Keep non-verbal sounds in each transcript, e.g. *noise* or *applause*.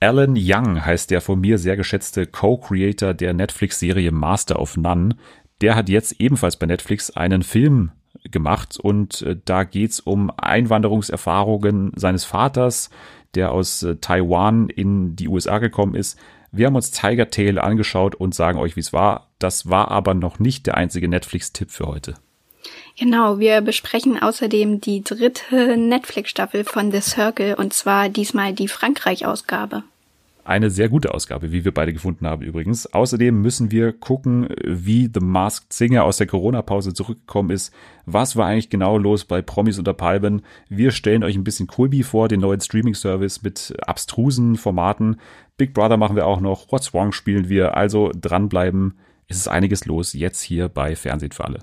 Alan Young heißt der von mir sehr geschätzte Co-Creator der Netflix-Serie Master of None. Der hat jetzt ebenfalls bei Netflix einen Film gemacht und äh, da geht's um Einwanderungserfahrungen seines Vaters, der aus äh, Taiwan in die USA gekommen ist. Wir haben uns Tiger Tail angeschaut und sagen euch, wie es war. Das war aber noch nicht der einzige Netflix-Tipp für heute. Genau, wir besprechen außerdem die dritte Netflix-Staffel von The Circle und zwar diesmal die Frankreich-Ausgabe. Eine sehr gute Ausgabe, wie wir beide gefunden haben übrigens. Außerdem müssen wir gucken, wie The Masked Singer aus der Corona-Pause zurückgekommen ist. Was war eigentlich genau los bei Promis unter Palmen? Wir stellen euch ein bisschen Colby vor, den neuen Streaming-Service mit abstrusen Formaten. Big Brother machen wir auch noch. What's Wrong spielen wir. Also dranbleiben. Es ist einiges los jetzt hier bei Fernsehen für alle.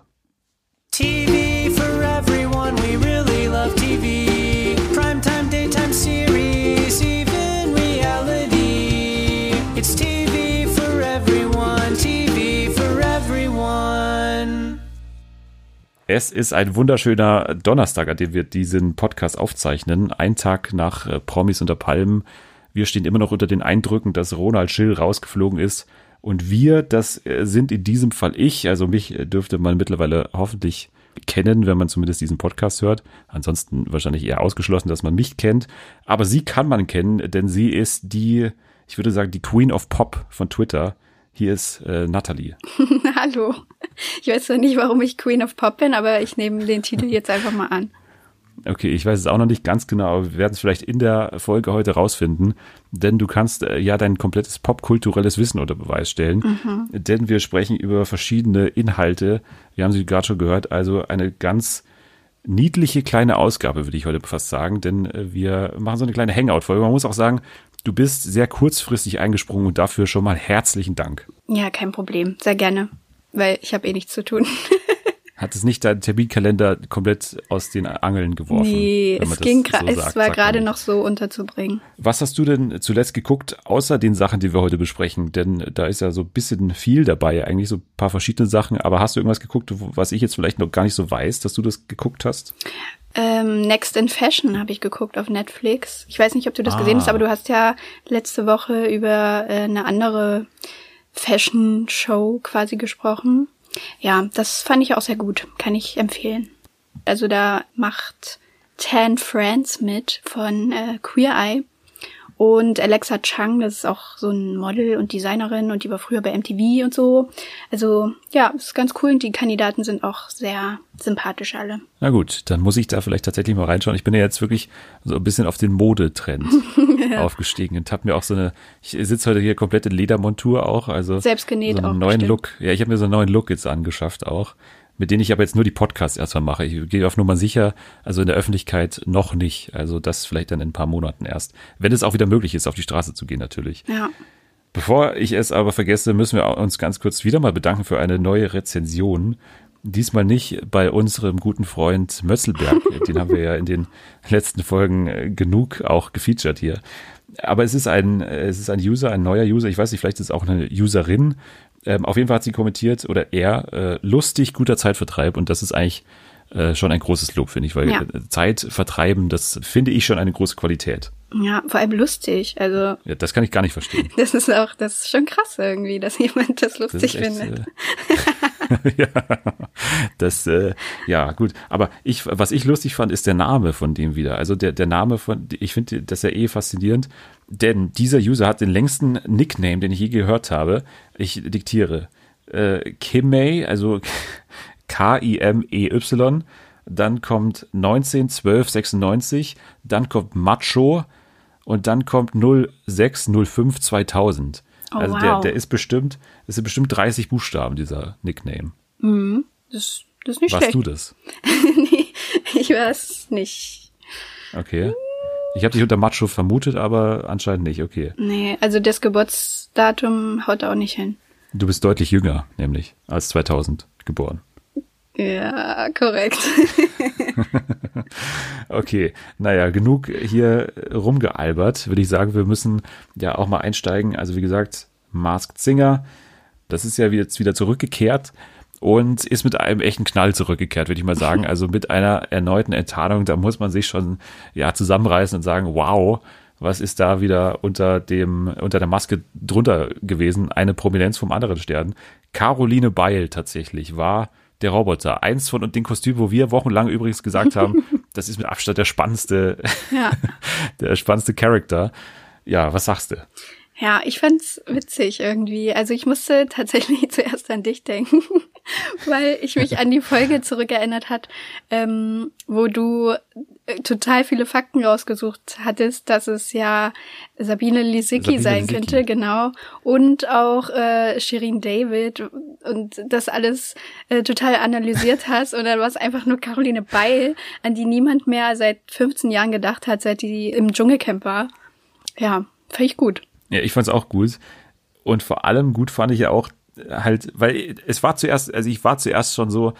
TV for everyone, we really love TV. Primetime, daytime series, even reality. It's TV for everyone, TV for everyone. Es ist ein wunderschöner Donnerstag, an dem wir diesen Podcast aufzeichnen. Ein Tag nach äh, Promis unter Palmen. Wir stehen immer noch unter den Eindrücken, dass Ronald Schill rausgeflogen ist und wir, das äh, sind in diesem Fall ich, also mich äh, dürfte man mittlerweile hoffentlich kennen, wenn man zumindest diesen Podcast hört. Ansonsten wahrscheinlich eher ausgeschlossen, dass man mich kennt. Aber sie kann man kennen, denn sie ist die, ich würde sagen, die Queen of Pop von Twitter. Hier ist äh, Natalie. *laughs* Hallo. Ich weiß zwar nicht, warum ich Queen of Pop bin, aber ich nehme den Titel jetzt einfach mal an. Okay, ich weiß es auch noch nicht ganz genau, aber wir werden es vielleicht in der Folge heute rausfinden, denn du kannst äh, ja dein komplettes popkulturelles Wissen unter Beweis stellen, mhm. denn wir sprechen über verschiedene Inhalte. Wir haben sie gerade schon gehört, also eine ganz niedliche kleine Ausgabe, würde ich heute fast sagen, denn äh, wir machen so eine kleine Hangout-Folge. Man muss auch sagen, du bist sehr kurzfristig eingesprungen und dafür schon mal herzlichen Dank. Ja, kein Problem, sehr gerne, weil ich habe eh nichts zu tun. *laughs* hat es nicht deinen Terminkalender komplett aus den Angeln geworfen. Nee, es ging so es sagt, war gerade noch so unterzubringen. Was hast du denn zuletzt geguckt, außer den Sachen, die wir heute besprechen? Denn da ist ja so ein bisschen viel dabei, eigentlich so ein paar verschiedene Sachen. Aber hast du irgendwas geguckt, was ich jetzt vielleicht noch gar nicht so weiß, dass du das geguckt hast? Ähm, Next in Fashion habe ich geguckt auf Netflix. Ich weiß nicht, ob du das ah. gesehen hast, aber du hast ja letzte Woche über äh, eine andere Fashion-Show quasi gesprochen. Ja, das fand ich auch sehr gut. Kann ich empfehlen. Also da macht Tan Friends mit von äh, Queer Eye. Und Alexa Chung, das ist auch so ein Model und Designerin und die war früher bei MTV und so. Also ja, ist ganz cool und die Kandidaten sind auch sehr sympathisch alle. Na gut, dann muss ich da vielleicht tatsächlich mal reinschauen. Ich bin ja jetzt wirklich so ein bisschen auf den Modetrend *laughs* aufgestiegen und habe mir auch so eine, ich sitze heute hier komplett in Ledermontur auch, also selbst genäht so einen auch. neuen bestimmt. Look. Ja, ich habe mir so einen neuen Look jetzt angeschafft auch mit denen ich aber jetzt nur die Podcasts erstmal mache. Ich gehe auf Nummer sicher, also in der Öffentlichkeit noch nicht. Also das vielleicht dann in ein paar Monaten erst. Wenn es auch wieder möglich ist, auf die Straße zu gehen natürlich. Ja. Bevor ich es aber vergesse, müssen wir uns ganz kurz wieder mal bedanken für eine neue Rezension. Diesmal nicht bei unserem guten Freund Mösselberg. *laughs* Den haben wir ja in den letzten Folgen äh, genug auch gefeatured hier. Aber es ist ein, es ist ein User, ein neuer User. Ich weiß nicht, vielleicht ist es auch eine Userin, ähm, auf jeden Fall hat sie kommentiert, oder er, äh, lustig, guter Zeitvertreib. Und das ist eigentlich äh, schon ein großes Lob, finde ich, weil ja. Äh, Zeit vertreiben, das finde ich schon eine große Qualität. Ja, vor allem lustig. Also. Ja, das kann ich gar nicht verstehen. *laughs* Das ist auch, das ist schon krass irgendwie, dass jemand das lustig das echt, findet. Äh, *laughs* ja, das, äh, ja, gut. Aber ich, was ich lustig fand, ist der Name von dem wieder. Also der, der Name von, ich finde das ja eh faszinierend, denn dieser User hat den längsten Nickname, den ich je gehört habe. Ich diktiere. Äh, Kimei, also *laughs* K-I-M-E-Y. Dann kommt 191296. Dann kommt Macho. Und dann kommt 0605 2000. Oh, also wow. der, der ist bestimmt, das sind bestimmt 30 Buchstaben, dieser Nickname. Mhm. Das, das ist nicht Warst schlecht. du das? *laughs* nee, ich weiß nicht. Okay. Ich habe dich unter Macho vermutet, aber anscheinend nicht, okay. Nee, also das Geburtsdatum haut auch nicht hin. Du bist deutlich jünger, nämlich, als 2000 geboren. Ja, korrekt. *laughs* okay, naja, genug hier rumgealbert, würde ich sagen. Wir müssen ja auch mal einsteigen. Also wie gesagt, Masked Singer, das ist ja jetzt wieder zurückgekehrt und ist mit einem echten Knall zurückgekehrt, würde ich mal sagen. *laughs* Also mit einer erneuten Enttarnung, da muss man sich schon ja zusammenreißen und sagen, wow, was ist da wieder unter dem, unter der Maske drunter gewesen? Eine Prominenz vom anderen Stern. Caroline Beil tatsächlich war der Roboter. Eins von den Kostümen, wo wir wochenlang übrigens gesagt haben, *laughs* das ist mit Abstand der spannendste, ja. *laughs* der spannendste Charakter. Ja, was sagst du? Ja, ich fand's witzig irgendwie. Also ich musste tatsächlich *laughs* zuerst an dich denken, weil ich mich an die Folge zurückerinnert hat, ähm, wo du äh, total viele Fakten rausgesucht hattest, dass es ja Sabine Lisicki sein Lisicki. könnte, genau, und auch äh, Shirin David und das alles äh, total analysiert *laughs* hast und dann war es einfach nur Caroline Beil, an die niemand mehr seit 15 Jahren gedacht hat, seit die im Dschungelcamp war. Ja, fand ich gut. Ja, ich fand's auch gut. Und vor allem gut fand ich ja auch halt, weil es war zuerst, also ich war zuerst schon so,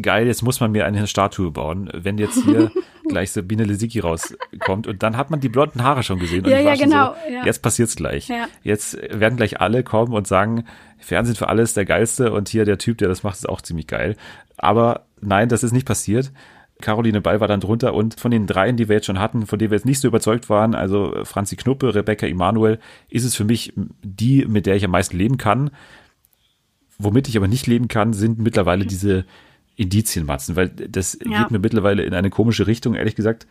geil, jetzt muss man mir eine Statue bauen, wenn jetzt hier *laughs* gleich Sabine Lesicki rauskommt. Und dann hat man die blonden Haare schon gesehen. Und ja, ja, genau. So, ja. Jetzt passiert's gleich. Ja. Jetzt werden gleich alle kommen und sagen, Fernsehen für alles der geilste und hier der Typ, der das macht, ist auch ziemlich geil. Aber nein, das ist nicht passiert. Caroline Ball war dann drunter und von den dreien, die wir jetzt schon hatten, von denen wir jetzt nicht so überzeugt waren, also Franzi Knuppe, Rebecca Emanuel, ist es für mich die, mit der ich am meisten leben kann. Womit ich aber nicht leben kann, sind mittlerweile *laughs* diese Indizienmatzen, weil das ja. geht mir mittlerweile in eine komische Richtung, ehrlich gesagt.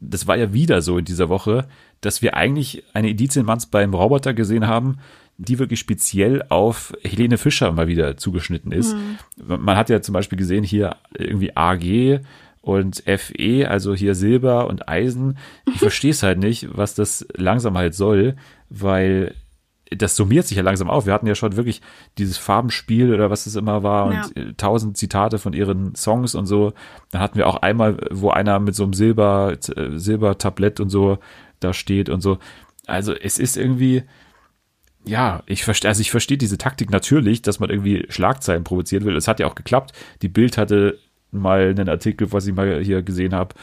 Das war ja wieder so in dieser Woche, dass wir eigentlich eine Indizienmatz beim Roboter gesehen haben, die wirklich speziell auf Helene Fischer mal wieder zugeschnitten ist. Mhm. Man hat ja zum Beispiel gesehen hier irgendwie AG und FE, also hier Silber und Eisen. Ich *laughs* verstehe es halt nicht, was das langsam halt soll, weil das summiert sich ja langsam auf. Wir hatten ja schon wirklich dieses Farbenspiel oder was es immer war ja. und tausend Zitate von ihren Songs und so. Dann hatten wir auch einmal, wo einer mit so einem Silber, äh, Silbertablett und so da steht und so. Also es ist irgendwie, ja, ich verstehe, also ich verstehe diese Taktik natürlich, dass man irgendwie Schlagzeilen provozieren will. Es hat ja auch geklappt. Die Bild hatte mal einen Artikel, was ich mal hier gesehen habe.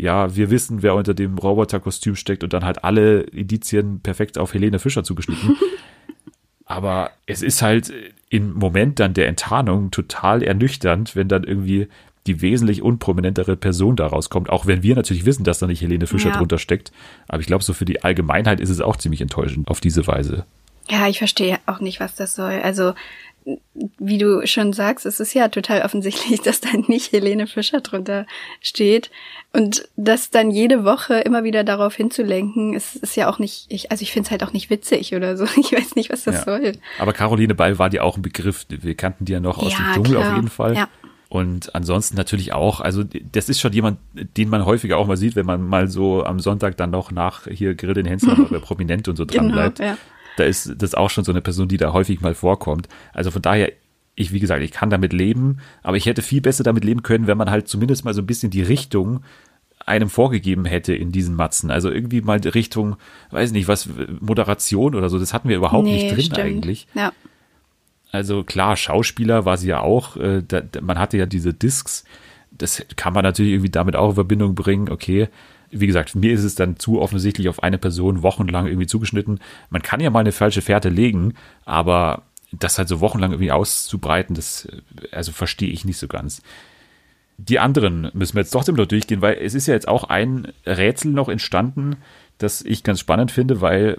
Ja, wir wissen, wer unter dem Roboterkostüm steckt und dann halt alle Indizien perfekt auf Helene Fischer zugeschnitten. *laughs* Aber es ist halt im Moment dann der Enttarnung total ernüchternd, wenn dann irgendwie die wesentlich unprominentere Person daraus kommt, auch wenn wir natürlich wissen, dass da nicht Helene Fischer ja. drunter steckt. Aber ich glaube, so für die Allgemeinheit ist es auch ziemlich enttäuschend auf diese Weise. Ja, ich verstehe auch nicht, was das soll. Also wie du schon sagst, es ist ja total offensichtlich, *laughs* dass da nicht Helene Fischer drunter steht. Und das dann jede Woche immer wieder darauf hinzulenken, ist, ist ja auch nicht, ich, also ich finde es halt auch nicht witzig oder so. *laughs* Ich weiß nicht, was das ja. soll. Aber Caroline Ball war dir auch ein Begriff. Wir kannten die ja noch aus ja, dem Dschungel klar. auf jeden Fall. Ja. Und ansonsten natürlich auch, also das ist schon jemand, den man häufiger auch mal sieht, wenn man mal so am Sonntag dann noch nach hier Grill den Hensler *laughs* oder Prominent und so dran genau, bleibt. Ja da ist das auch schon so eine Person, die da häufig mal vorkommt. Also von daher, ich, wie gesagt, ich kann damit leben, aber ich hätte viel besser damit leben können, wenn man halt zumindest mal so ein bisschen die Richtung einem vorgegeben hätte in diesen Matzen. Also irgendwie mal Richtung, weiß nicht, was, Moderation oder so, das hatten wir überhaupt nee, nicht drin stimmt. eigentlich. Ja. Also klar, Schauspieler war sie ja auch, äh, da, man hatte ja diese Discs, das kann man natürlich irgendwie damit auch in Verbindung bringen, okay, wie gesagt, mir ist es dann zu offensichtlich auf eine Person wochenlang irgendwie zugeschnitten. Man kann ja mal eine falsche Fährte legen, aber das halt so wochenlang irgendwie auszubreiten, das also verstehe ich nicht so ganz. Die anderen müssen wir jetzt trotzdem noch durchgehen, weil es ist ja jetzt auch ein Rätsel noch entstanden, das ich ganz spannend finde, weil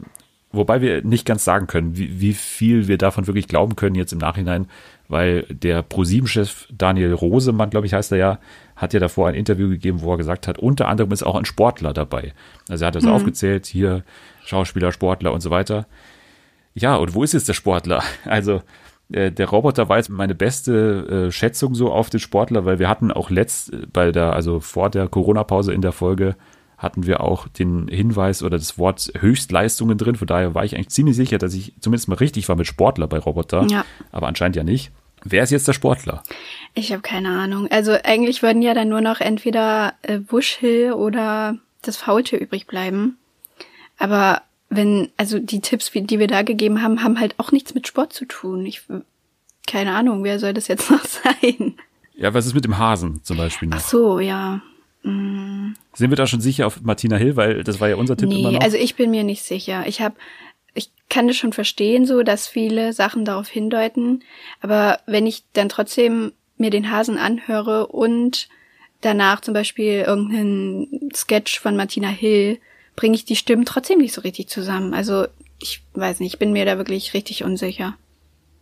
wobei wir nicht ganz sagen können, wie, wie viel wir davon wirklich glauben können jetzt im Nachhinein, weil der ProSieben-Chef Daniel Rosemann, glaube ich, heißt er ja, hat ja davor ein Interview gegeben, wo er gesagt hat, unter anderem ist auch ein Sportler dabei. Also er hat das mhm. aufgezählt, hier Schauspieler, Sportler und so weiter. Ja, und wo ist jetzt der Sportler? *laughs* Also äh, der Roboter war jetzt meine beste äh, Schätzung so auf den Sportler, weil wir hatten auch letzt äh, bei der, also vor der Corona-Pause in der Folge hatten wir auch den Hinweis oder das Wort Höchstleistungen drin. Von daher war ich eigentlich ziemlich sicher, dass ich zumindest mal richtig war mit Sportler bei Roboter. Ja. Aber anscheinend ja nicht. Wer ist jetzt der Sportler? Ich habe keine Ahnung. Also eigentlich würden ja dann nur noch entweder äh, Bushhill oder das Faultier übrig bleiben. Aber wenn, also die Tipps, die wir da gegeben haben, haben halt auch nichts mit Sport zu tun. Ich, keine Ahnung, wer soll das jetzt noch *laughs* sein? Ja, was ist mit dem Hasen zum Beispiel noch? Ach so, ja. Mm. Sind wir da schon sicher auf Martina Hill, weil das war ja unser Tipp nee, immer noch? also ich bin mir nicht sicher. Ich habe ich kann das schon verstehen, so dass viele Sachen darauf hindeuten. Aber wenn ich dann trotzdem mir den Hasen anhöre und danach zum Beispiel irgendeinen Sketch von Martina Hill bringe ich die Stimmen trotzdem nicht so richtig zusammen. Also ich weiß nicht, ich bin mir da wirklich richtig unsicher.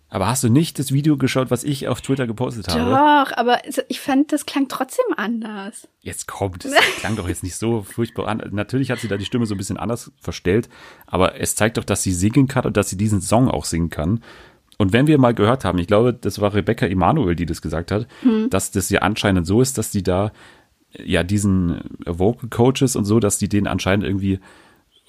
Aber hast du nicht das Video geschaut, was ich auf Twitter gepostet habe? Doch, aber ich fand, das klang trotzdem anders. Jetzt kommt, es klang doch jetzt nicht so furchtbar an. Natürlich hat sie da die Stimme so ein bisschen anders verstellt, aber es zeigt doch, dass sie singen kann und dass sie diesen Song auch singen kann. Und wenn wir mal gehört haben, ich glaube, das war Rebecca Emanuel, die das gesagt hat, hm. dass das ja anscheinend so ist, dass die da ja diesen Vocal Coaches und so, dass die denen anscheinend irgendwie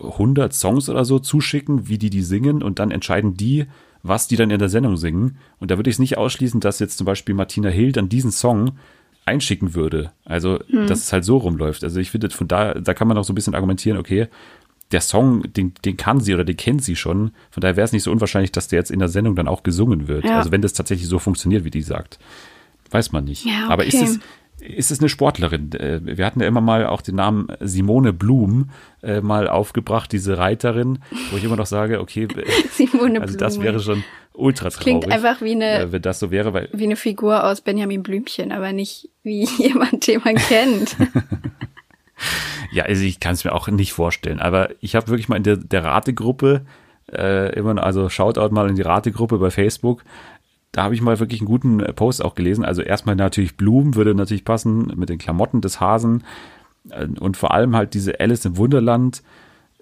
100 Songs oder so zuschicken, wie die die singen und dann entscheiden die, was die dann in der Sendung singen. Und da würde ich es nicht ausschließen, dass jetzt zum Beispiel Martina Hill dann diesen Song einschicken würde. Also, hm. dass es halt so rumläuft. Also ich finde, von da, da kann man auch so ein bisschen argumentieren, okay, der Song, den, den kann sie oder den kennt sie schon. Von daher wäre es nicht so unwahrscheinlich, dass der jetzt in der Sendung dann auch gesungen wird. Ja. Also wenn das tatsächlich so funktioniert, wie die sagt. Weiß man nicht. Ja, okay. Aber ist es, ist es eine Sportlerin? Äh, wir hatten ja immer mal auch den Namen Simone Blum äh, mal aufgebracht, diese Reiterin, wo ich immer noch sage, okay, *laughs* Simone also das wäre schon ultra traurig. Klingt einfach wie eine, äh, wenn das so wäre, weil wie eine Figur aus Benjamin Blümchen, aber nicht wie *laughs* jemand, den man kennt. *laughs* ja, also ich kann es mir auch nicht vorstellen, aber ich habe wirklich mal in der, der Rategruppe äh, immer, also Shoutout mal in die Rategruppe bei Facebook, da habe ich mal wirklich einen guten äh, Post auch gelesen. Also erstmal natürlich Blumen würde natürlich passen mit den Klamotten des Hasen äh, und vor allem halt diese Alice im Wunderland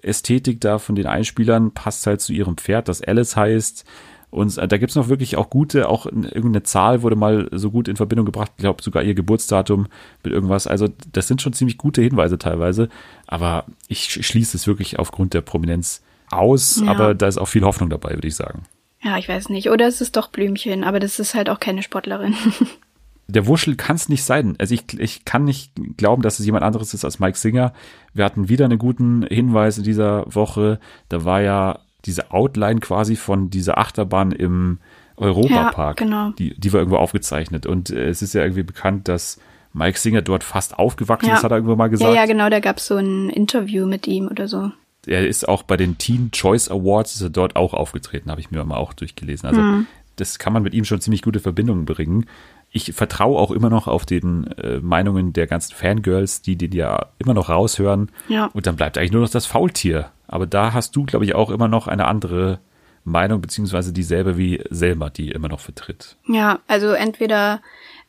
Ästhetik da von den Einspielern passt halt zu ihrem Pferd, das Alice heißt. Und äh, da gibt's noch wirklich auch gute, auch irgendeine Zahl wurde mal so gut in Verbindung gebracht, ich glaube sogar ihr Geburtsdatum mit irgendwas. Also das sind schon ziemlich gute Hinweise teilweise, aber ich schließe es wirklich aufgrund der Prominenz aus, ja. aber da ist auch viel Hoffnung dabei, würde ich sagen. Ja, ich weiß nicht. Oder es ist doch Blümchen, aber das ist halt auch keine Sportlerin. *laughs* Der Wuschel kann es nicht sein. Also ich, ich kann nicht glauben, dass es jemand anderes ist als Mike Singer. Wir hatten wieder einen guten Hinweis in dieser Woche. Da war ja diese Outline quasi von dieser Achterbahn im Europapark. Ja, genau. Die, die war irgendwo aufgezeichnet. Und äh, es ist ja irgendwie bekannt, dass Mike Singer dort fast aufgewachsen ja. ist, hat er irgendwo mal gesagt. Ja, ja, genau, da gab es so ein Interview mit ihm oder so er ist auch bei den Teen Choice Awards ist er dort auch aufgetreten, habe ich mir mal auch durchgelesen. Also mhm. das kann man mit ihm schon ziemlich gute Verbindungen bringen. Ich vertraue auch immer noch auf den äh, Meinungen der ganzen Fangirls, die den ja immer noch raushören. Ja. Und dann bleibt eigentlich nur noch das Faultier. Aber da hast du, glaube ich, auch immer noch eine andere Meinung, beziehungsweise dieselbe wie Selma, die immer noch vertritt. Ja, also entweder,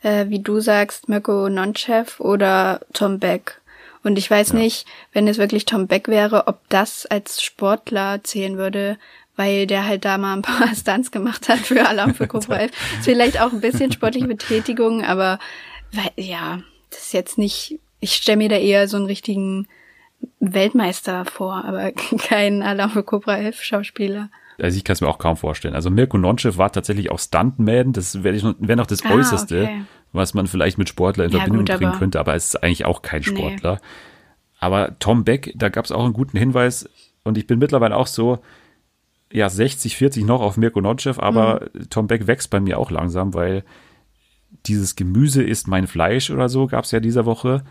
äh, wie du sagst, Mirko Nonchev oder Tom Beck. Und ich weiß ja. nicht, wenn es wirklich Tom Beck wäre, ob das als Sportler zählen würde, weil der halt da mal ein *laughs* paar Stunts gemacht hat für Alarm für Cobra 11. *laughs* Vielleicht auch ein bisschen sportliche Betätigung, aber weil, ja, das ist jetzt nicht, ich stelle mir da eher so einen richtigen Weltmeister vor, aber *laughs* kein Alarm für Cobra 11 Schauspieler. Also ich kann es mir auch kaum vorstellen. Also Mirko Nonchev war tatsächlich auch Stuntman, das wäre wär noch das ah, Äußerste. Okay was man vielleicht mit Sportler in ja, Verbindung gut, bringen könnte, aber es ist eigentlich auch kein Sportler. Nee. Aber Tom Beck, da gab es auch einen guten Hinweis und ich bin mittlerweile auch so, ja, 60, 40 noch auf Mirko Notchev, aber mhm. Tom Beck wächst bei mir auch langsam, weil dieses Gemüse ist mein Fleisch oder so, gab es ja dieser Woche.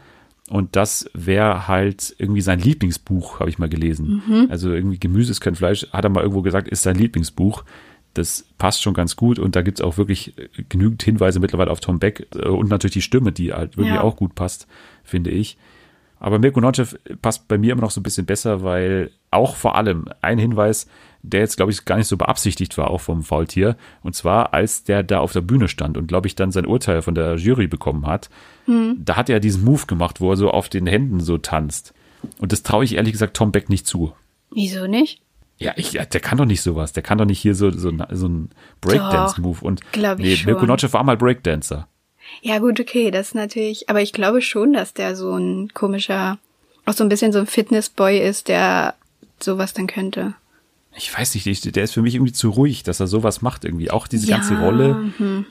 Und das wäre halt irgendwie sein Lieblingsbuch, habe ich mal gelesen. Mhm. Also irgendwie Gemüse ist kein Fleisch, hat er mal irgendwo gesagt, ist sein Lieblingsbuch. Das passt schon ganz gut und da gibt es auch wirklich genügend Hinweise mittlerweile auf Tom Beck äh, und natürlich die Stimme, die halt wirklich ja. auch gut passt, finde ich. Aber Mirko Notchev passt bei mir immer noch so ein bisschen besser, weil auch vor allem ein Hinweis, der jetzt, glaube ich, gar nicht so beabsichtigt war, auch vom Faultier. Und zwar, als der da auf der Bühne stand und, glaube ich, dann sein Urteil von der Jury bekommen hat, hm. da hat er diesen Move gemacht, wo er so auf den Händen so tanzt. Und das traue ich ehrlich gesagt Tom Beck nicht zu. Wieso nicht? Ja, ich, der kann doch nicht sowas. Der kann doch nicht hier so, so, so ein Breakdance-Move. Und glaub nee. Mirko Notchev war mal Breakdancer. Ja, gut, okay, das ist natürlich, aber ich glaube schon, dass der so ein komischer, auch so ein bisschen so ein Fitnessboy ist, der sowas dann könnte. Ich weiß nicht, der ist für mich irgendwie zu ruhig, dass er sowas macht irgendwie. Auch diese ja, ganze Rolle. Hm.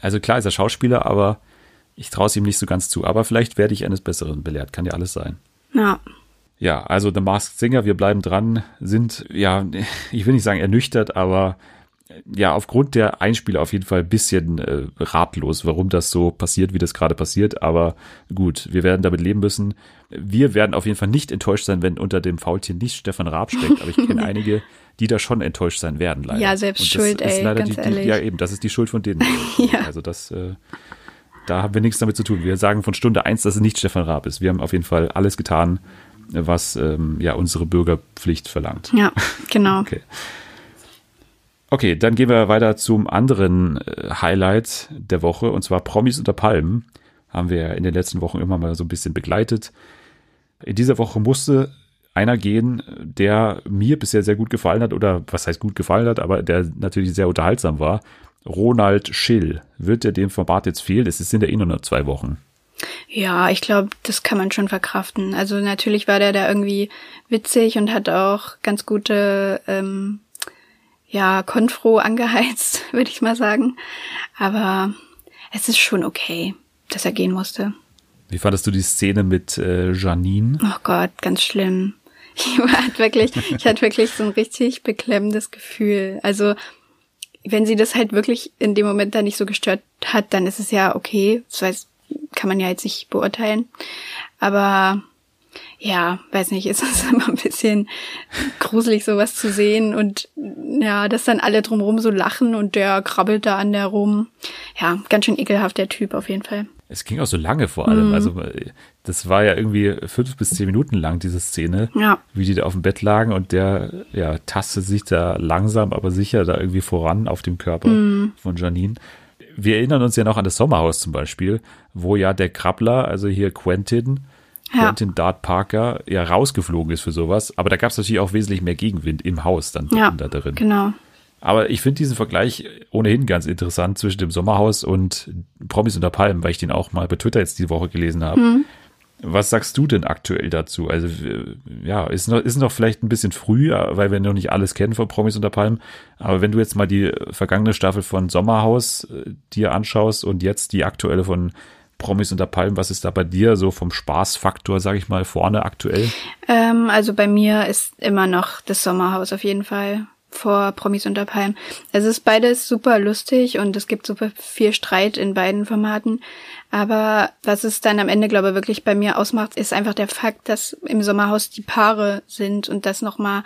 Also klar ist er Schauspieler, aber ich traue es ihm nicht so ganz zu. Aber vielleicht werde ich eines Besseren belehrt, kann ja alles sein. Ja. Ja, also The Masked Singer, wir bleiben dran, sind, ja, ich will nicht sagen ernüchtert, aber ja, aufgrund der Einspieler auf jeden Fall ein bisschen äh, ratlos, warum das so passiert, wie das gerade passiert. Aber gut, wir werden damit leben müssen. Wir werden auf jeden Fall nicht enttäuscht sein, wenn unter dem Faultier nicht Stefan Raab steckt. Aber ich kenne *laughs* einige, die da schon enttäuscht sein werden, leider. Ja, selbst schuld, ey, ganz die, ehrlich. Die, ja, eben, das ist die Schuld von denen. *laughs* ja. Also das, äh, da haben wir nichts damit zu tun. Wir sagen von Stunde eins, dass es nicht Stefan Raab ist. Wir haben auf jeden Fall alles getan, was ähm, ja unsere Bürgerpflicht verlangt. Ja, genau. *laughs* Okay. Okay, dann gehen wir weiter zum anderen äh, Highlight der Woche und zwar Promis unter Palmen. Haben wir in den letzten Wochen immer mal so ein bisschen begleitet. In dieser Woche musste einer gehen, der mir bisher sehr gut gefallen hat oder was heißt gut gefallen hat, aber der natürlich sehr unterhaltsam war. Ronald Schill. Wird er dem Format jetzt fehlen? Es sind ja eh nur zwei Wochen. Ja, ich glaube, das kann man schon verkraften. Also natürlich war der da irgendwie witzig und hat auch ganz gute, ähm, ja, Konfro angeheizt, *laughs* würde ich mal sagen. Aber es ist schon okay, dass er gehen musste. Wie fandest du die Szene mit äh, Janine? Oh Gott, ganz schlimm. *laughs* Ich hatte wirklich, ich hatte wirklich so ein richtig beklemmendes Gefühl. Also wenn sie das halt wirklich in dem Moment da nicht so gestört hat, dann ist es ja okay. Das heißt, kann man ja jetzt nicht beurteilen. Aber ja, weiß nicht, *laughs* ist es immer ein bisschen gruselig, sowas zu sehen und ja, dass dann alle drumherum so lachen und der krabbelt da an der rum. Ja, ganz schön ekelhaft, der Typ auf jeden Fall. Es ging auch so lange vor allem. Mhm. Also das war ja irgendwie fünf bis zehn Minuten lang, diese Szene, ja. wie die da auf dem Bett lagen und der ja tastet sich da langsam, aber sicher da irgendwie voran auf dem Körper mhm. von Janine. Wir erinnern uns ja noch an das Sommerhaus zum Beispiel, wo ja der Krabbler, also hier Quentin, ja. Quentin Dart Parker, ja rausgeflogen ist für sowas. Aber da gab es natürlich auch wesentlich mehr Gegenwind im Haus dann ja, da drin. Genau. Aber ich finde diesen Vergleich ohnehin ganz interessant zwischen dem Sommerhaus und Promis unter Palmen, weil ich den auch mal bei Twitter jetzt die Woche gelesen habe. Mhm. Was sagst du denn aktuell dazu? Also, ja, ist noch, ist noch vielleicht ein bisschen früh, weil wir noch nicht alles kennen von Promis unter Palmen. Aber wenn du jetzt mal die vergangene Staffel von Sommerhaus äh, dir anschaust und jetzt die aktuelle von Promis unter Palmen, was ist da bei dir so vom Spaßfaktor, sag ich mal, vorne aktuell? Ähm, also bei mir ist immer noch das Sommerhaus auf jeden Fall vor Promis unter Palmen. Es ist beides super lustig und es gibt super viel Streit in beiden Formaten. Aber was es dann am Ende, glaube ich, wirklich bei mir ausmacht, ist einfach der Fakt, dass im Sommerhaus die Paare sind und das nochmal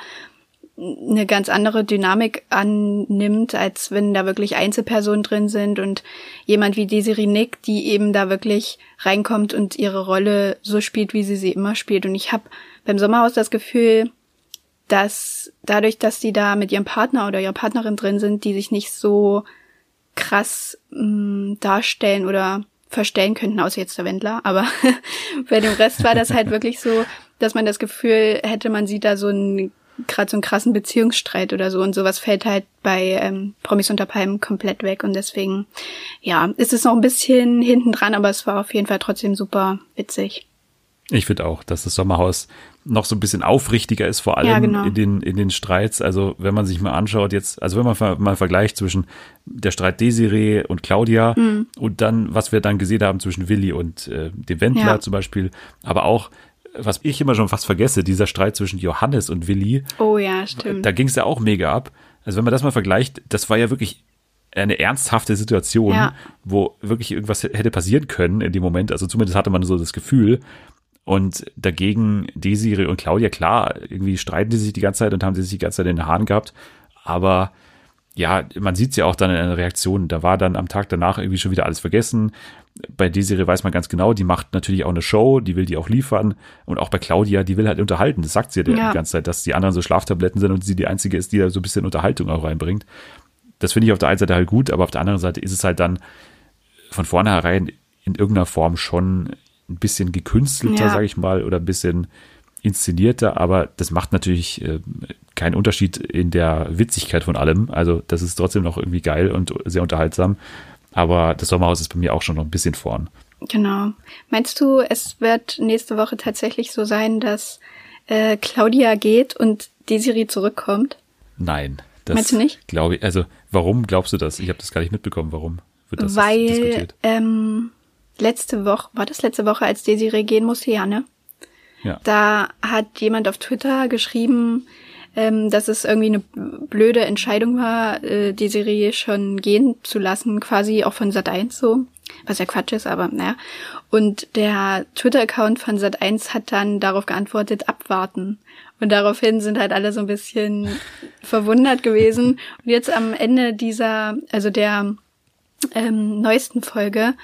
eine ganz andere Dynamik annimmt, als wenn da wirklich Einzelpersonen drin sind und jemand wie Desiree Nick, die eben da wirklich reinkommt und ihre Rolle so spielt, wie sie sie immer spielt. Und ich habe beim Sommerhaus das Gefühl, dass dadurch, dass die da mit ihrem Partner oder ihrer Partnerin drin sind, die sich nicht so krass mh, mm, darstellen oder verstellen könnten, außer jetzt der Wendler. Aber *laughs* bei dem Rest war das halt wirklich so, dass man das Gefühl hätte, man sieht da so einen gerade so einen krassen Beziehungsstreit oder so und sowas fällt halt bei ähm, Promis unter Palmen komplett weg und deswegen ja ist es noch ein bisschen hinten dran, aber es war auf jeden Fall trotzdem super witzig. Ich finde auch, dass das Sommerhaus noch so ein bisschen aufrichtiger ist, vor allem ja, genau. in den in den Streits. Also wenn man sich mal anschaut jetzt, also wenn man mal vergleicht zwischen der Streit Desiree und Claudia mhm. und dann was wir dann gesehen haben zwischen Willi und äh, dem Wendler ja. zum Beispiel, aber auch was ich immer schon fast vergesse, dieser Streit zwischen Johannes und Willi. Oh ja, stimmt. Da ging es ja auch mega ab. Also wenn man das mal vergleicht, das war ja wirklich eine ernsthafte Situation, ja. wo wirklich irgendwas hätte passieren können in dem Moment. Also zumindest hatte man so das Gefühl. Und dagegen Desiree und Claudia, klar, irgendwie streiten die sich die ganze Zeit und haben sie sich die ganze Zeit in den Haaren gehabt. Aber ja, man sieht es ja auch dann in einer Reaktion. Da war dann am Tag danach irgendwie schon wieder alles vergessen. Bei Desiree weiß man ganz genau, die macht natürlich auch eine Show, die will die auch liefern. Und auch bei Claudia, die will halt unterhalten. Das sagt sie ja, ja. die ganze Zeit, dass die anderen so Schlaftabletten sind und sie die einzige ist, die da so ein bisschen Unterhaltung auch reinbringt. Das finde ich auf der einen Seite halt gut, aber auf der anderen Seite ist es halt dann von vornherein in irgendeiner Form schon ein bisschen gekünstelter, ja. sage ich mal, oder ein bisschen inszenierter, aber das macht natürlich äh, keinen Unterschied in der Witzigkeit von allem. Also das ist trotzdem noch irgendwie geil und sehr unterhaltsam. Aber das Sommerhaus ist bei mir auch schon noch ein bisschen vorn. Genau. Meinst du, es wird nächste Woche tatsächlich so sein, dass äh, Claudia geht und Desiree zurückkommt? Nein. Das Meinst du nicht? Glaube ich. Also warum glaubst du das? Ich habe das gar nicht mitbekommen. Warum wird das Weil, diskutiert? Ähm, letzte Woche, war das letzte Woche, als Desiree gehen musste, ja, ne? Ja. Da hat jemand auf Twitter geschrieben, ähm, dass es irgendwie eine blöde Entscheidung war, äh, die Serie schon gehen zu lassen, quasi auch von Sat1 so. Was ja Quatsch ist, aber naja. Und der Twitter-Account von Sat1 hat dann darauf geantwortet, abwarten. Und daraufhin sind halt alle so ein bisschen *laughs* verwundert gewesen. Und jetzt am Ende dieser, also der ähm, neuesten Folge,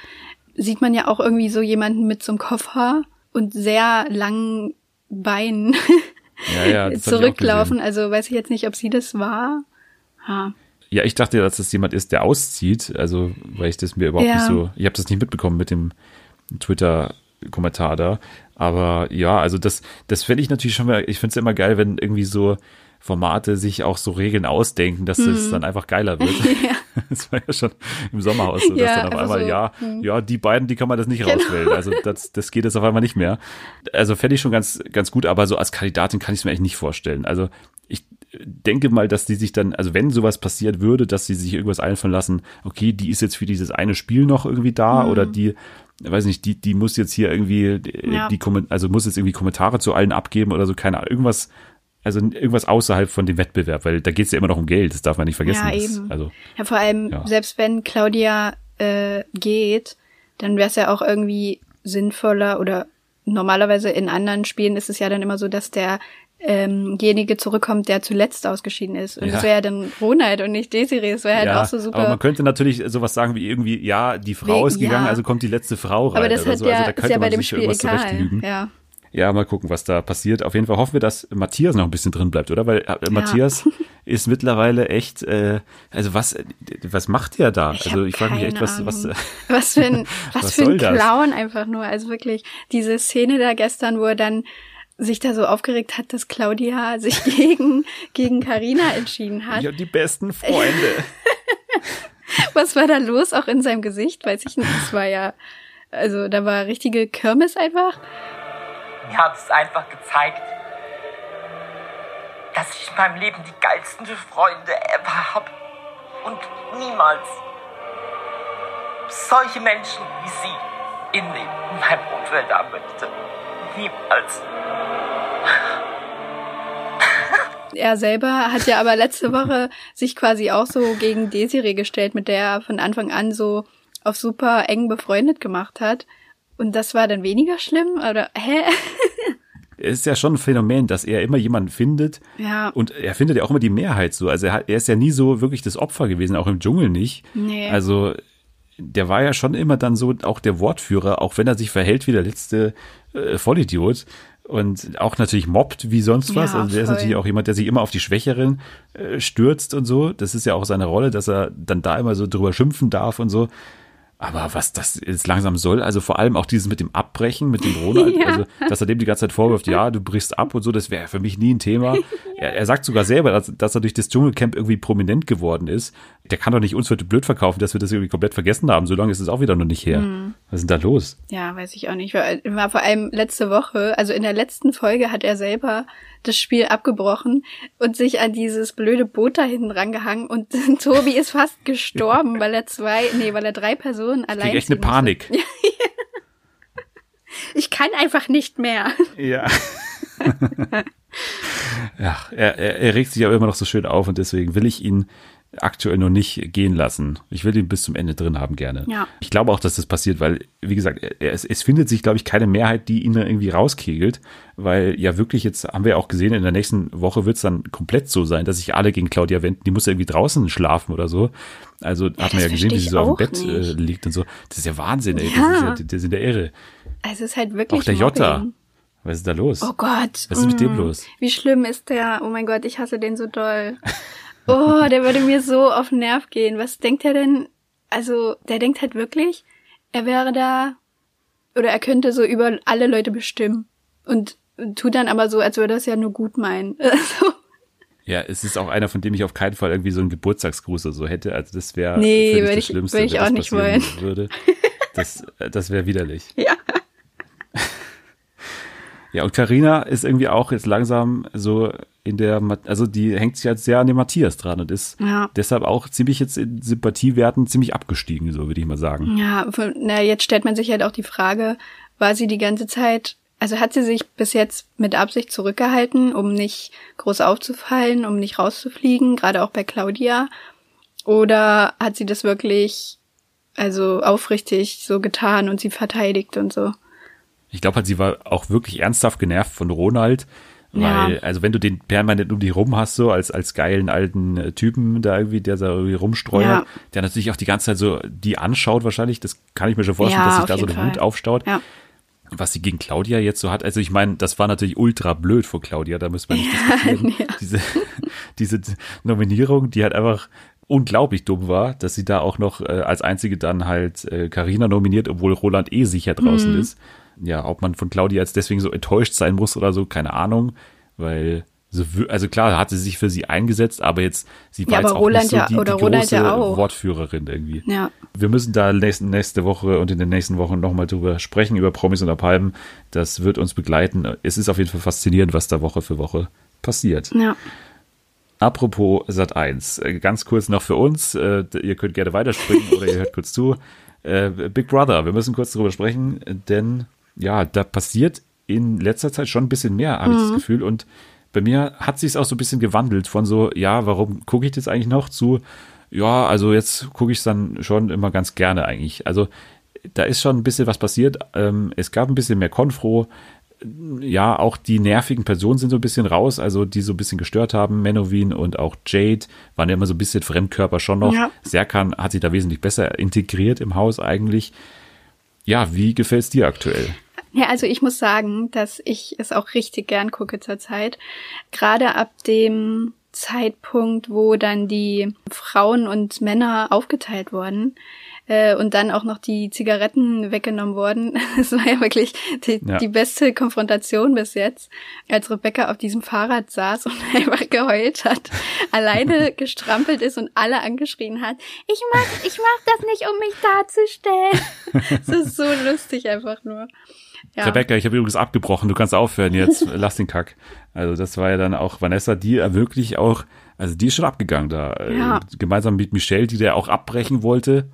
sieht man ja auch irgendwie so jemanden mit so einem Koffer und sehr langen Beinen *laughs* ja, ja, zurücklaufen. Also weiß ich jetzt nicht, ob sie das war. Ha. Ja, ich dachte, dass das jemand ist, der auszieht. Also, weil ich das mir überhaupt Ja. nicht so, ich habe das nicht mitbekommen mit dem Twitter-Kommentar da. Aber ja, also das, das fände ich natürlich schon mal, ich finde es immer geil, wenn irgendwie so Formate sich auch so Regeln ausdenken, dass Mhm. es dann einfach geiler *laughs* wird. Das war ja schon im Sommerhaus so, dass Ja, dann auf also einmal, so, ja, hm. ja, die beiden, die kann man das nicht Genau. rauswählen. Also das, das geht jetzt auf einmal nicht mehr. Also fände ich schon ganz, ganz gut, aber so als Kandidatin kann ich es mir eigentlich nicht vorstellen. Also ich denke mal, dass die sich dann, also wenn sowas passiert würde, dass sie sich irgendwas einfallen lassen, okay, die ist jetzt für dieses eine Spiel noch irgendwie da Mhm. oder die, weiß nicht, die, die muss jetzt hier irgendwie, die, Ja. die also muss jetzt irgendwie Kommentare zu allen abgeben oder so, keine Ahnung, irgendwas, also irgendwas außerhalb von dem Wettbewerb, weil da geht es ja immer noch um Geld, das darf man nicht vergessen. Ja, eben. Also Ja, vor allem, Ja. selbst wenn Claudia äh, geht, dann wäre es ja auch irgendwie sinnvoller oder normalerweise in anderen Spielen ist es ja dann immer so, dass der ähm, derjenige zurückkommt, der zuletzt ausgeschieden ist. Und Ja. das wäre ja dann Ronald und nicht Desiree. Das wäre halt ja, auch so super. aber man könnte natürlich sowas sagen wie irgendwie, ja, die Frau We- ist gegangen, ja. also kommt die letzte Frau rein aber das oder hat so. ja, also da ist ja bei dem Spiel egal. Ja. Ja, mal gucken, was da passiert. Auf jeden Fall hoffen wir, dass Matthias noch ein bisschen drin bleibt, oder? Weil äh, Matthias ist mittlerweile echt, äh, also was, was macht der da? Ich also ich frage mich echt, was, keine was, Ahnung. Was für ein, *laughs* was Was für ein soll das? Clown einfach nur. Also wirklich, diese Szene da gestern, wo er dann sich da so aufgeregt hat, dass Claudia sich *laughs* gegen, gegen Carina entschieden hat. hab die besten Freunde. *laughs* Was war da los? Auch in seinem Gesicht? Weiß ich nicht. Das war ja, also da war richtige Kirmes einfach. Mir hat es einfach gezeigt, dass ich in meinem Leben die geilsten Freunde ever hab. Und niemals solche Menschen wie sie in, in meinem Umfeld haben möchte. Niemals. Er selber hat ja aber letzte Woche sich quasi auch so gegen Desiree gestellt, mit der er von Anfang an so auf super eng befreundet gemacht hat. Und das war dann weniger schlimm? Oder, hä? *laughs* Es ist ja schon ein Phänomen, dass er immer jemanden findet Ja. und er findet ja auch immer die Mehrheit so. Also er, hat, er ist ja nie so wirklich das Opfer gewesen, auch im Dschungel nicht. Nee. Also der war ja schon immer dann so auch der Wortführer, auch wenn er sich verhält wie der letzte äh, Vollidiot und auch natürlich mobbt wie sonst was. Ja, also der ist voll. natürlich auch jemand, der sich immer auf die Schwächeren äh, stürzt und so. Das ist ja auch seine Rolle, dass er dann da immer so drüber schimpfen darf und so. Aber was das jetzt langsam soll, also vor allem auch dieses mit dem Abbrechen, mit dem Ronald, *laughs* Ja. also dass er dem die ganze Zeit vorwirft, ja, du brichst ab und so, das wäre für mich nie ein Thema. *laughs* Er, er sagt sogar selber, dass, dass er durch das Dschungelcamp irgendwie prominent geworden ist. Der kann doch nicht uns für blöd verkaufen, dass wir das irgendwie komplett vergessen haben. So lange ist es auch wieder noch nicht her. Mhm. Was ist denn da los? Ja, weiß ich auch nicht. War, vor allem letzte Woche, also in der letzten Folge hat er selber das Spiel abgebrochen und sich an dieses blöde Boot da hinten rangehangen und *laughs* Tobi ist fast gestorben, weil er zwei, nee, weil er drei Personen Ich allein krieg echt eine. Panik. *laughs* Ich kann einfach nicht mehr. Ja. *laughs* ja, er, er, er regt sich aber immer noch so schön auf und deswegen will ich ihn aktuell noch nicht gehen lassen. Ich will ihn bis zum Ende drin haben gerne. Ja. Ich glaube auch, dass das passiert, weil, wie gesagt, es, es findet sich, glaube ich, keine Mehrheit, die ihn irgendwie rauskegelt, weil ja wirklich jetzt, haben wir ja auch gesehen, in der nächsten Woche wird es dann komplett so sein, dass sich alle gegen Claudia wenden. Die muss ja irgendwie draußen schlafen oder so. Also hat man ja gesehen, wie sie so auf dem Bett äh, liegt und so. Das ist ja Wahnsinn, ey. Ja. Das ist ja, das ist ja irre. Also es ist halt wirklich Auch der Jota. Mobbing. Was ist da los? Oh Gott. Was ist mit dem Mm. los? Wie schlimm ist der? Oh mein Gott, ich hasse den so doll. *laughs* Oh, der würde mir so auf den Nerv gehen. Was denkt er denn? Also, der denkt halt wirklich, er wäre da oder er könnte so über alle Leute bestimmen und tut dann aber so, als würde er es ja nur gut meinen. *laughs* Also, Ja, es ist auch einer, von dem ich auf keinen Fall irgendwie so einen Geburtstagsgruß oder so hätte. Also das wäre Nee, würd das ich- Schlimmste, ich wenn auch nicht wollen. würde. *laughs* Das, äh, das wäre widerlich. ja. Ja, und Karina ist irgendwie auch jetzt langsam so in der, also die hängt sich jetzt sehr an den Matthias dran und ist Ja. deshalb auch ziemlich jetzt in Sympathiewerten ziemlich abgestiegen, so würde ich mal sagen. Ja, von- na, jetzt stellt man sich halt auch die Frage, war sie die ganze Zeit, also hat sie sich bis jetzt mit Absicht zurückgehalten, um nicht groß aufzufallen, um nicht rauszufliegen, gerade auch bei Claudia? Oder hat sie das wirklich, also aufrichtig so getan und sie verteidigt und so? Ich glaube halt, sie war auch wirklich ernsthaft genervt von Ronald. Weil, Ja. also wenn du den permanent um dich rum hast, so als, als geilen alten äh, Typen da irgendwie, der da irgendwie rumstreut, Ja. der natürlich auch die ganze Zeit so die anschaut wahrscheinlich, das kann ich mir schon vorstellen, Ja, dass sich da so eine Wut Fall. aufstaut. Ja. was sie gegen Claudia jetzt so hat. Also ich meine, das war natürlich ultra blöd vor Claudia, da müssen wir nicht diskutieren. *laughs* Diese, diese Nominierung, die halt einfach unglaublich dumm war, dass sie da auch noch äh, als einzige dann halt Karina äh, nominiert, obwohl Roland eh sicher draußen mhm. ist. Ja, ob man von Claudia jetzt deswegen so enttäuscht sein muss oder so, keine Ahnung, weil so, also klar, hat sie sich für sie eingesetzt, aber jetzt sie war ja, jetzt auch Roland nicht so die, ja, die große ja Wortführerin irgendwie. Ja. Wir müssen da nächste, nächste Woche und in den nächsten Wochen nochmal drüber sprechen, über Promis und Palmen. Das wird uns begleiten. Es ist auf jeden Fall faszinierend, was da Woche für Woche passiert. Ja. Apropos Sat 1, äh, ganz kurz noch für uns, äh, ihr könnt gerne weiterspringen oder ihr hört kurz zu. Äh, Big Brother, wir müssen kurz drüber sprechen, denn ja, da passiert in letzter Zeit schon ein bisschen mehr, habe mhm. ich das mhm. Gefühl. Und bei mir hat sich es auch so ein bisschen gewandelt von so, ja, warum gucke ich das eigentlich noch zu, ja, also jetzt gucke ich es dann schon immer ganz gerne eigentlich. Also da ist schon ein bisschen was passiert. Ähm, es gab ein bisschen mehr Konfro. Ja, auch die nervigen Personen sind so ein bisschen raus, also die so ein bisschen gestört haben. Menowin und auch Jade waren ja immer so ein bisschen Fremdkörper schon noch. Ja. Serkan hat sich da wesentlich besser integriert im Haus eigentlich. Ja, wie gefällt es dir aktuell? Ja, also ich muss sagen, dass ich es auch richtig gern gucke zurzeit. Gerade ab dem Zeitpunkt, wo dann die Frauen und Männer aufgeteilt wurden äh, und dann auch noch die Zigaretten weggenommen wurden. *laughs* Das war ja wirklich die, ja. die beste Konfrontation bis jetzt, als Rebecca auf diesem Fahrrad saß und *laughs* einfach geheult hat, *laughs* alleine gestrampelt ist und alle angeschrien hat, ich mach, ich mach das nicht, um mich darzustellen. Das ist so lustig einfach nur. Ja. Rebecca, ich habe übrigens abgebrochen, du kannst aufhören jetzt, *laughs* lass den Kack. Also das war ja dann auch Vanessa, die wirklich auch, also die ist schon abgegangen da. Äh, ja. Gemeinsam mit Michelle, die da auch abbrechen wollte.